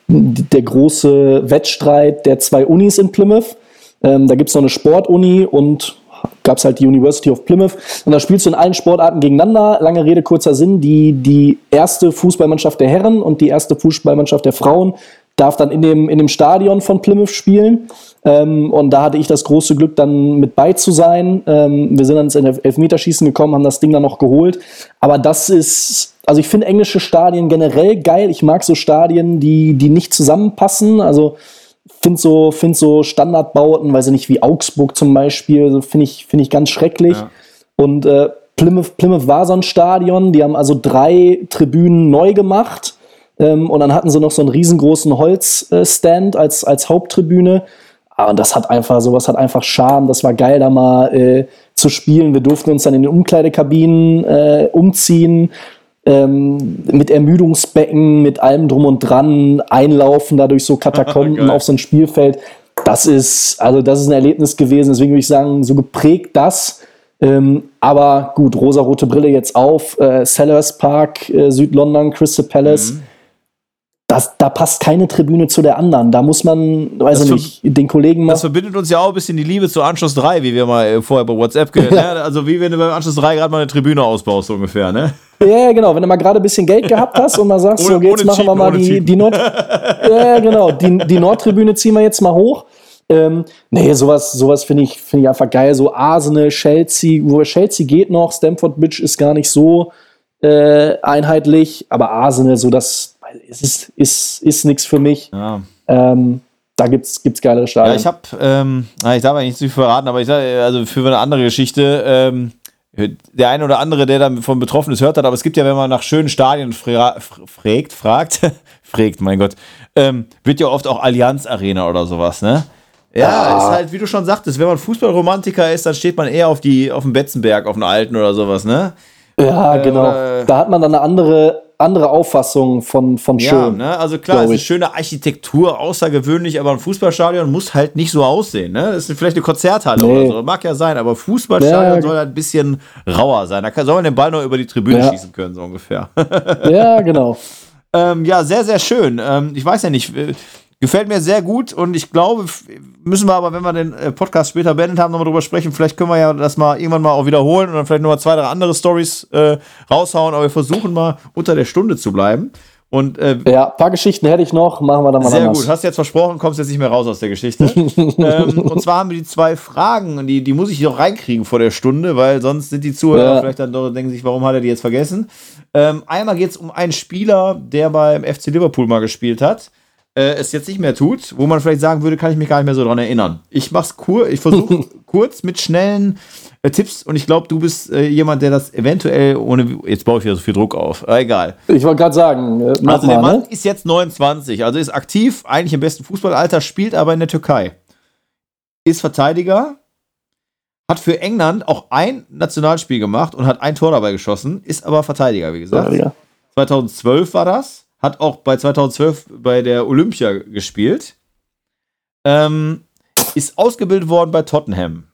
der große Wettstreit der zwei Unis in Plymouth. Ähm, da gibt es noch eine Sportuni und gab es halt die University of Plymouth. Und da spielst du in allen Sportarten gegeneinander. Lange Rede, kurzer Sinn. Die, die erste Fußballmannschaft der Herren und die erste Fußballmannschaft der Frauen darf dann in dem, in dem Stadion von Plymouth spielen. Ähm, und da hatte ich das große Glück, dann mit bei zu sein. Ähm, wir sind dann ins Elfmeterschießen gekommen, haben das Ding dann noch geholt. Aber das ist, also ich finde englische Stadien generell geil. Ich mag so Stadien, die, die nicht zusammenpassen. Also finde so, find so Standardbauten, weiß ich nicht, wie Augsburg zum Beispiel, so finde ich, find ich ganz schrecklich. Ja. Und äh, Plymouth, Plymouth war so ein Stadion, die haben also drei Tribünen neu gemacht. Ähm, und dann hatten sie noch so einen riesengroßen Holzstand als, als Haupttribüne. Aber das hat einfach, sowas hat einfach Charme. Das war geil, da mal äh, zu spielen. Wir durften uns dann in den Umkleidekabinen äh, umziehen ähm, mit Ermüdungsbecken, mit allem drum und dran, einlaufen, da durch so Katakomben (laughs) auf so ein Spielfeld. Das ist, also das ist ein Erlebnis gewesen. Deswegen würde ich sagen, so geprägt das. Ähm, aber gut, rosa-rote Brille jetzt auf. Äh, Sellers Park, äh, Südlondon, Crystal Palace. Mhm das, da passt keine Tribüne zu der anderen. Da muss man, weiß ich nicht, den Kollegen mal. Das verbindet uns ja auch ein bisschen die Liebe zu Anschluss 3, wie wir mal äh, vorher bei WhatsApp gehört (laughs) ne? Also wie wenn du beim Anschluss 3 gerade mal eine Tribüne ausbaust, so ungefähr, ne? Ja, genau. Wenn du mal gerade ein bisschen Geld gehabt hast und mal sagst, ohne, so, jetzt machen wir mal die, die Nord. (laughs) ja, genau. Die, die Nordtribüne ziehen wir jetzt mal hoch. Ähm, nee, sowas, sowas finde ich, find ich einfach geil. So Arsenal, Chelsea, wo Chelsea geht noch, Stamford Bridge ist gar nicht so äh, einheitlich, aber Arsenal, so das es ist, ist, ist nichts für mich. Ja. Ähm, da gibt es geilere Stadien. Ja, ich habe, ähm, ich darf eigentlich nicht zu viel verraten, aber ich sage, also für eine andere Geschichte, ähm, der eine oder andere, der davon betroffen ist, hört das, aber es gibt ja, wenn man nach schönen Stadien fra fragt, fragt, (laughs) fragt, mein Gott, ähm, wird ja oft auch Allianz Arena oder sowas, ne? Ja, ja, ist halt, wie du schon sagtest, wenn man Fußballromantiker ist, dann steht man eher auf, die, auf dem Betzenberg, auf den Alten oder sowas, ne? Ja, äh, genau. Da hat man dann eine andere, andere Auffassung von, von schön. Ja, ne? also klar, es ist schöne Architektur, außergewöhnlich, aber ein Fußballstadion muss halt nicht so aussehen. Ne? Das ist vielleicht eine Konzerthalle nee. oder so, mag ja sein, aber Fußballstadion ja. soll halt ein bisschen rauer sein. Da kann, soll man den Ball noch über die Tribüne ja. schießen können, so ungefähr. ja, genau. (laughs) ähm, ja, sehr, sehr schön. Ähm, ich weiß ja nicht, Gefällt mir sehr gut und ich glaube, müssen wir aber, wenn wir den äh, Podcast später beendet haben, nochmal drüber sprechen. Vielleicht können wir ja das mal irgendwann mal auch wiederholen und dann vielleicht nochmal zwei, drei andere Stories äh, raushauen. Aber wir versuchen mal unter der Stunde zu bleiben. Und, äh, ja, ein paar Geschichten hätte ich noch, machen wir dann mal Sehr anders. gut, hast du jetzt versprochen, kommst jetzt nicht mehr raus aus der Geschichte. (laughs) ähm, und zwar haben wir die zwei Fragen, die, die muss ich noch reinkriegen vor der Stunde, weil sonst sind die Zuhörer ja. vielleicht dann doch denken sich, warum hat er die jetzt vergessen? Ähm, einmal geht es um einen Spieler, der beim FC Liverpool mal gespielt hat äh, es jetzt nicht mehr tut, wo man vielleicht sagen würde, kann ich mich gar nicht mehr so dran erinnern. Ich mach's kur ich versuche (laughs) kurz mit schnellen äh, Tipps und ich glaube, du bist äh, jemand, der das eventuell ohne jetzt baue ich wieder so viel Druck auf. Äh, egal. Ich wollte gerade sagen, äh, also der Mann ne? ist jetzt 29, also ist aktiv, eigentlich im besten Fußballalter, spielt aber in der Türkei. Ist Verteidiger, hat für England auch ein Nationalspiel gemacht und hat ein Tor dabei geschossen, ist aber Verteidiger, wie gesagt. Ja, ja. 2012 war das hat auch bei 2012 bei der Olympia gespielt. Ähm, ist ausgebildet worden bei Tottenham.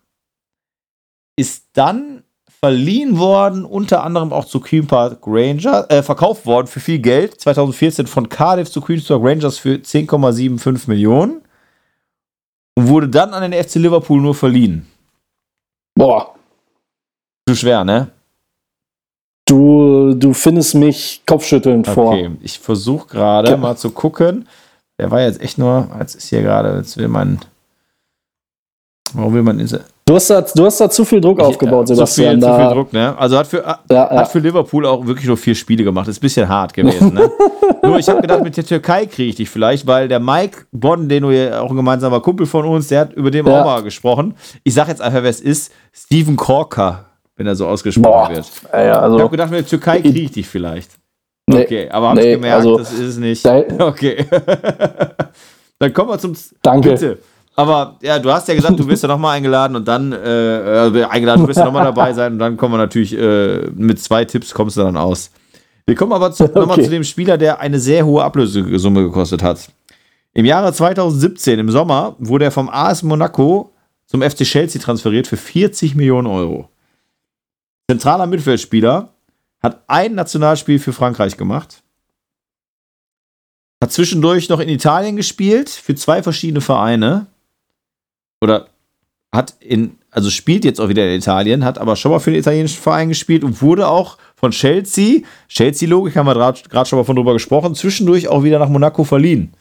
Ist dann verliehen worden, unter anderem auch zu Queen Park Rangers, äh, verkauft worden für viel Geld, 2014 von Cardiff zu Queen Park Rangers für 10,75 Millionen und wurde dann an den FC Liverpool nur verliehen. Boah. Zu schwer, ne? Du, du findest mich kopfschüttelnd okay. vor. Okay, ich versuche gerade mal zu gucken. Der war jetzt echt nur, jetzt ist hier gerade, jetzt will man. Warum will man diese. Du hast, da, du hast da zu viel Druck ich, aufgebaut, ja, Sebastian. Zu viel, zu viel Druck, ne? Also hat für, ja, hat für Liverpool auch wirklich nur vier Spiele gemacht. Ist ein bisschen hart gewesen, ne? (laughs) nur ich habe gedacht, mit der Türkei kriege ich dich vielleicht, weil der Mike Bonn, den du ja auch ein gemeinsamer Kumpel von uns, der hat über den auch mal gesprochen. Ich sage jetzt einfach, wer es ist. Steven Korka wenn er so ausgesprochen Boah. wird. Ja, also, ich habe gedacht, mit der Türkei kriege ich dich vielleicht. Nee, okay, aber habe nee, gemerkt, also, das ist es nicht. (laughs) Okay. (laughs) dann kommen wir zum. Danke. Bitte. Aber ja, du hast ja gesagt, du wirst ja nochmal eingeladen und dann äh, äh, eingeladen, du wirst ja nochmal dabei (laughs) sein und dann kommen wir natürlich äh, mit zwei Tipps kommst du dann aus. Wir kommen aber zu, okay. nochmal zu dem Spieler, der eine sehr hohe Ablösesumme gekostet hat. Im Jahre 2017, im Sommer, wurde er vom AS Monaco zum FC Chelsea transferiert für 40 Millionen Euro. Zentraler Mittelfeldspieler, hat ein Nationalspiel für Frankreich gemacht. Hat zwischendurch noch in Italien gespielt, für zwei verschiedene Vereine. Oder hat in, also spielt jetzt auch wieder in Italien, hat aber schon mal für den italienischen Verein gespielt und wurde auch von Chelsea, Chelsea-Logik haben wir gerade schon mal von drüber gesprochen, zwischendurch auch wieder nach Monaco verliehen.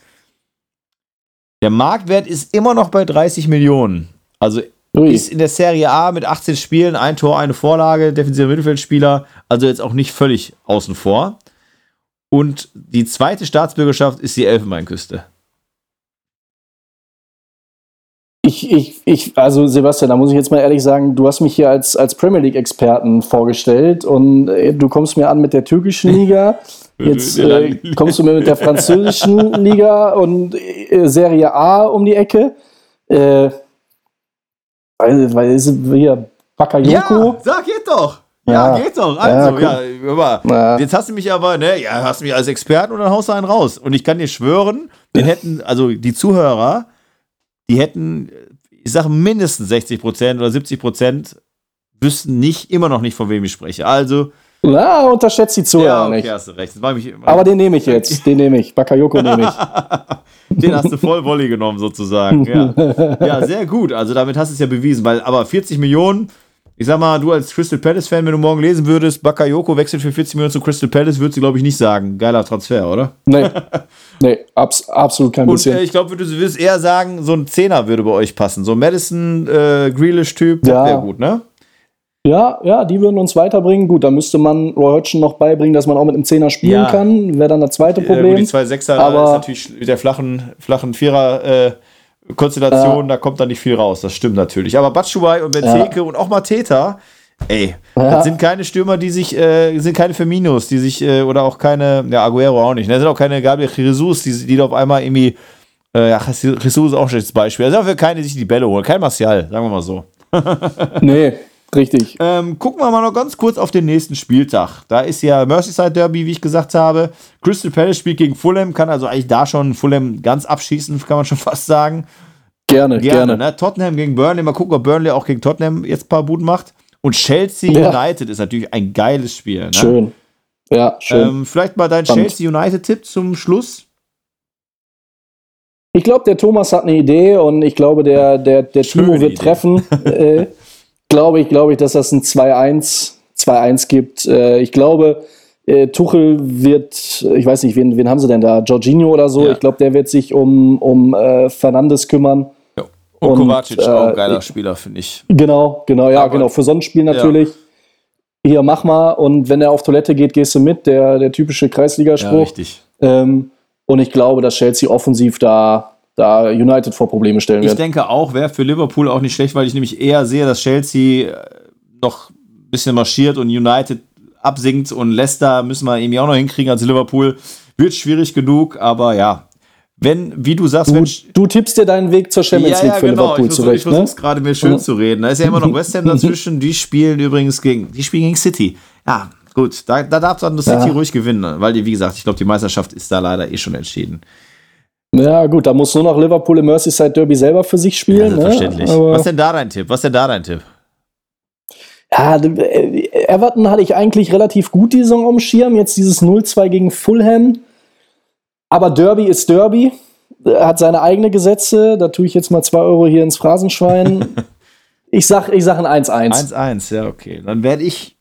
Der Marktwert ist immer noch bei 30 Millionen. Also Ui. Ist in der Serie A mit 18 Spielen, ein Tor, eine Vorlage, defensiver Mittelfeldspieler, also jetzt auch nicht völlig außen vor. Und die zweite Staatsbürgerschaft ist die Elfenbeinküste. Ich, ich, ich, also Sebastian, da muss ich jetzt mal ehrlich sagen, du hast mich hier als, als Premier League-Experten vorgestellt und äh, du kommst mir an mit der türkischen Liga. (laughs) Jetzt äh, kommst du mir mit der französischen Liga und äh, Serie A um die Ecke. Äh, weil, weil es hier Bakayoko. Ja, sag, geht doch. Ja, ja, geht doch. Also, ja, ja, ja, Jetzt hast du mich aber, ne, ja, hast du mich als Experten und dann haust du einen raus. Und ich kann dir schwören, den hätten, also die Zuhörer, die hätten, ich sage mindestens 60 Prozent oder 70 Prozent, wüssten nicht, immer noch nicht, von wem ich spreche. Also, Na, unterschätzt die Zuhörer Ja, okay, nicht. hast du recht. Mich, Aber den nehme ich jetzt. Den nehme ich. Bakayoko nehme ich. (laughs) Den hast du voll Volley genommen, sozusagen. Ja. ja, sehr gut. Also damit hast du es ja bewiesen, weil aber 40 Millionen, ich sag mal, du als Crystal Palace-Fan, wenn du morgen lesen würdest, Bakayoko wechselt für 40 Millionen zu Crystal Palace, würdest du, glaube ich, nicht sagen. Geiler Transfer, oder? Nee. Nee, abs absolut kein Und bisschen. äh, ich glaube, du würdest eher sagen, so ein Zehner würde bei euch passen. So ein Madison, äh, Grealish-Typ, Ja. wäre gut, ne? Ja, ja, die würden uns weiterbringen. Gut, da müsste man Roy Hodgson noch beibringen, dass man auch mit einem Zehner spielen Ja. kann. Wäre dann das zweite Äh, Problem. die zwei Sechser Aber- ist natürlich mit der flachen, flachen Vierer-Konstellation, da kommt da nicht viel raus. Das stimmt natürlich. Aber Batshuayi und Benteke und auch Mateta, ey, Ja. das sind keine Stürmer, die sich, äh, sind keine Firminos, die sich, äh, oder auch keine, ja, Aguero auch nicht. Ne? Das sind auch keine Gabriel Jesus, die, die da auf einmal irgendwie, äh, ja, Jesus ist auch ein schlechtes Beispiel. Das sind dafür keine, die sich die Bälle holen. Kein Martial, sagen wir mal so. Nee, (laughs) richtig. Ähm, gucken wir mal noch ganz kurz auf den nächsten Spieltag. Da ist ja Merseyside Derby, wie ich gesagt habe. Crystal Palace spielt gegen Fulham, kann also eigentlich da schon Fulham ganz abschießen, kann man schon (laughs) fast sagen. Gerne, Gerne, gerne. Ne? Tottenham gegen Burnley, mal gucken, ob Burnley auch gegen Tottenham jetzt ein paar Buden macht. Und Chelsea Ja. United ist natürlich ein geiles Spiel. Ne? Schön. Ja, schön. Ähm, vielleicht mal dein Spannend. Chelsea United-Tipp zum Schluss. Ich glaube, der Thomas hat eine Idee und ich glaube, der, der, der Schöne Timo wird Idee. treffen. (laughs) äh, glaube ich, glaube ich, dass das ein 2-1, 2-1 gibt. Äh, ich glaube, äh, Tuchel wird, ich weiß nicht, wen, wen haben sie denn da? Jorginho oder so? Ja. Ich glaube, der wird sich um, um äh, Fernandes kümmern. Und, Und, Kovacic, auch ein äh, geiler ich- Spieler, finde ich. Genau, genau, ja, Aber- genau. Für so ein Spiel natürlich. Hier, mach mal. Und wenn er auf Toilette geht, gehst du mit. Der, der typische Ja, Kreisligaspruch. richtig. ähm, und ich glaube, dass Chelsea offensiv da, da United vor Probleme stellen Ich wird. denke auch, wäre für Liverpool auch nicht schlecht, weil ich nämlich eher sehe, dass Chelsea äh, noch ein bisschen marschiert und United absinkt und Leicester müssen wir irgendwie auch noch hinkriegen als Liverpool. Wird schwierig genug, aber ja. Wenn, wie du sagst, Du, wenn. du tippst dir deinen Weg zur Champions League für genau. Liverpool Ich versuche zurecht, ne? versuch's gerade mir schön zu reden. Da ist ja immer noch West Ham (laughs) dazwischen. Die spielen übrigens gegen, die spielen gegen City. Ja, gut. Da, da darf dann das City Ja. ruhig gewinnen, weil die, wie gesagt, ich glaube, die Meisterschaft ist da leider eh schon entschieden. Ja, gut, da muss nur noch Liverpool im Merseyside Derby selber für sich spielen. ne? Selbstverständlich. Aber, Was denn da dein Tipp? Was denn da dein Tipp? ja, äh, Everton hatte ich eigentlich relativ gut die Saison am Schirm. Jetzt dieses 0-2 gegen Fulham. Aber Derby ist Derby. Er hat seine eigene Gesetze. Da tue ich jetzt mal 2 Euro hier ins Phrasenschwein. (laughs) ich sag, ich sag ein 1-1. 1-1, ja, okay. Dann werde ich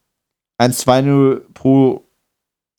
1-2-0 pro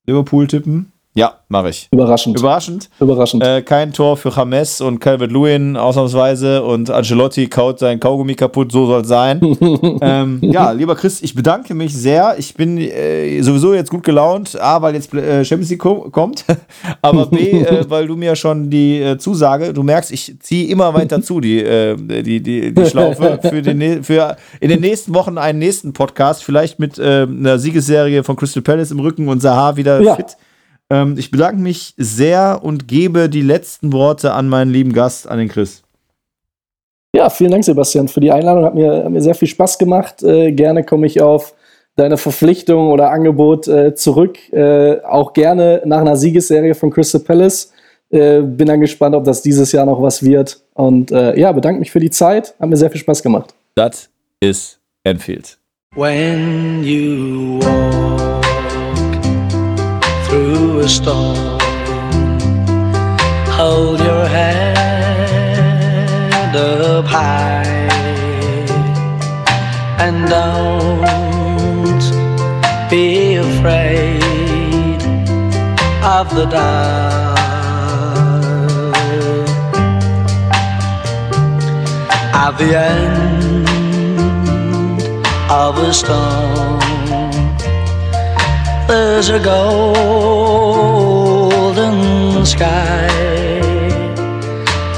Liverpool tippen. Ja, mache ich. Überraschend. Überraschend. Überraschend. Äh, kein Tor für James und Calvert-Lewin ausnahmsweise und Ancelotti kaut sein Kaugummi kaputt, so soll es sein. (laughs) ähm, ja, lieber Chris, ich bedanke mich sehr. Ich bin äh, sowieso jetzt gut gelaunt. A, weil jetzt äh, Champions League ko kommt, (laughs) aber B, äh, weil du mir schon die äh, Zusage, du merkst, ich ziehe immer weiter zu, die, äh, die, die, die Schlaufe für, den, für in den nächsten Wochen einen nächsten Podcast, vielleicht mit einer Siegesserie von Crystal Palace im Rücken und Sahar wieder Ja. fit. Ähm, ich bedanke mich sehr und gebe die letzten Worte an meinen lieben Gast, an den Chris. Ja, vielen Dank, Sebastian, für die Einladung. Hat mir, hat mir sehr viel Spaß gemacht. Äh, gerne komme ich auf deine Verpflichtung oder Angebot äh, zurück. Äh, auch gerne nach einer Siegesserie von Crystal Palace. Äh, bin dann gespannt, ob das dieses Jahr noch was wird. Und äh, ja, bedanke mich für die Zeit. Hat mir sehr viel Spaß gemacht. Das ist Enfield. When you walk a storm, hold your head up high and don't be afraid of the dark. At the end of a storm. There's a golden sky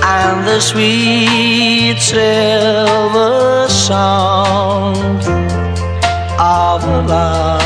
and the sweet silver sound of love.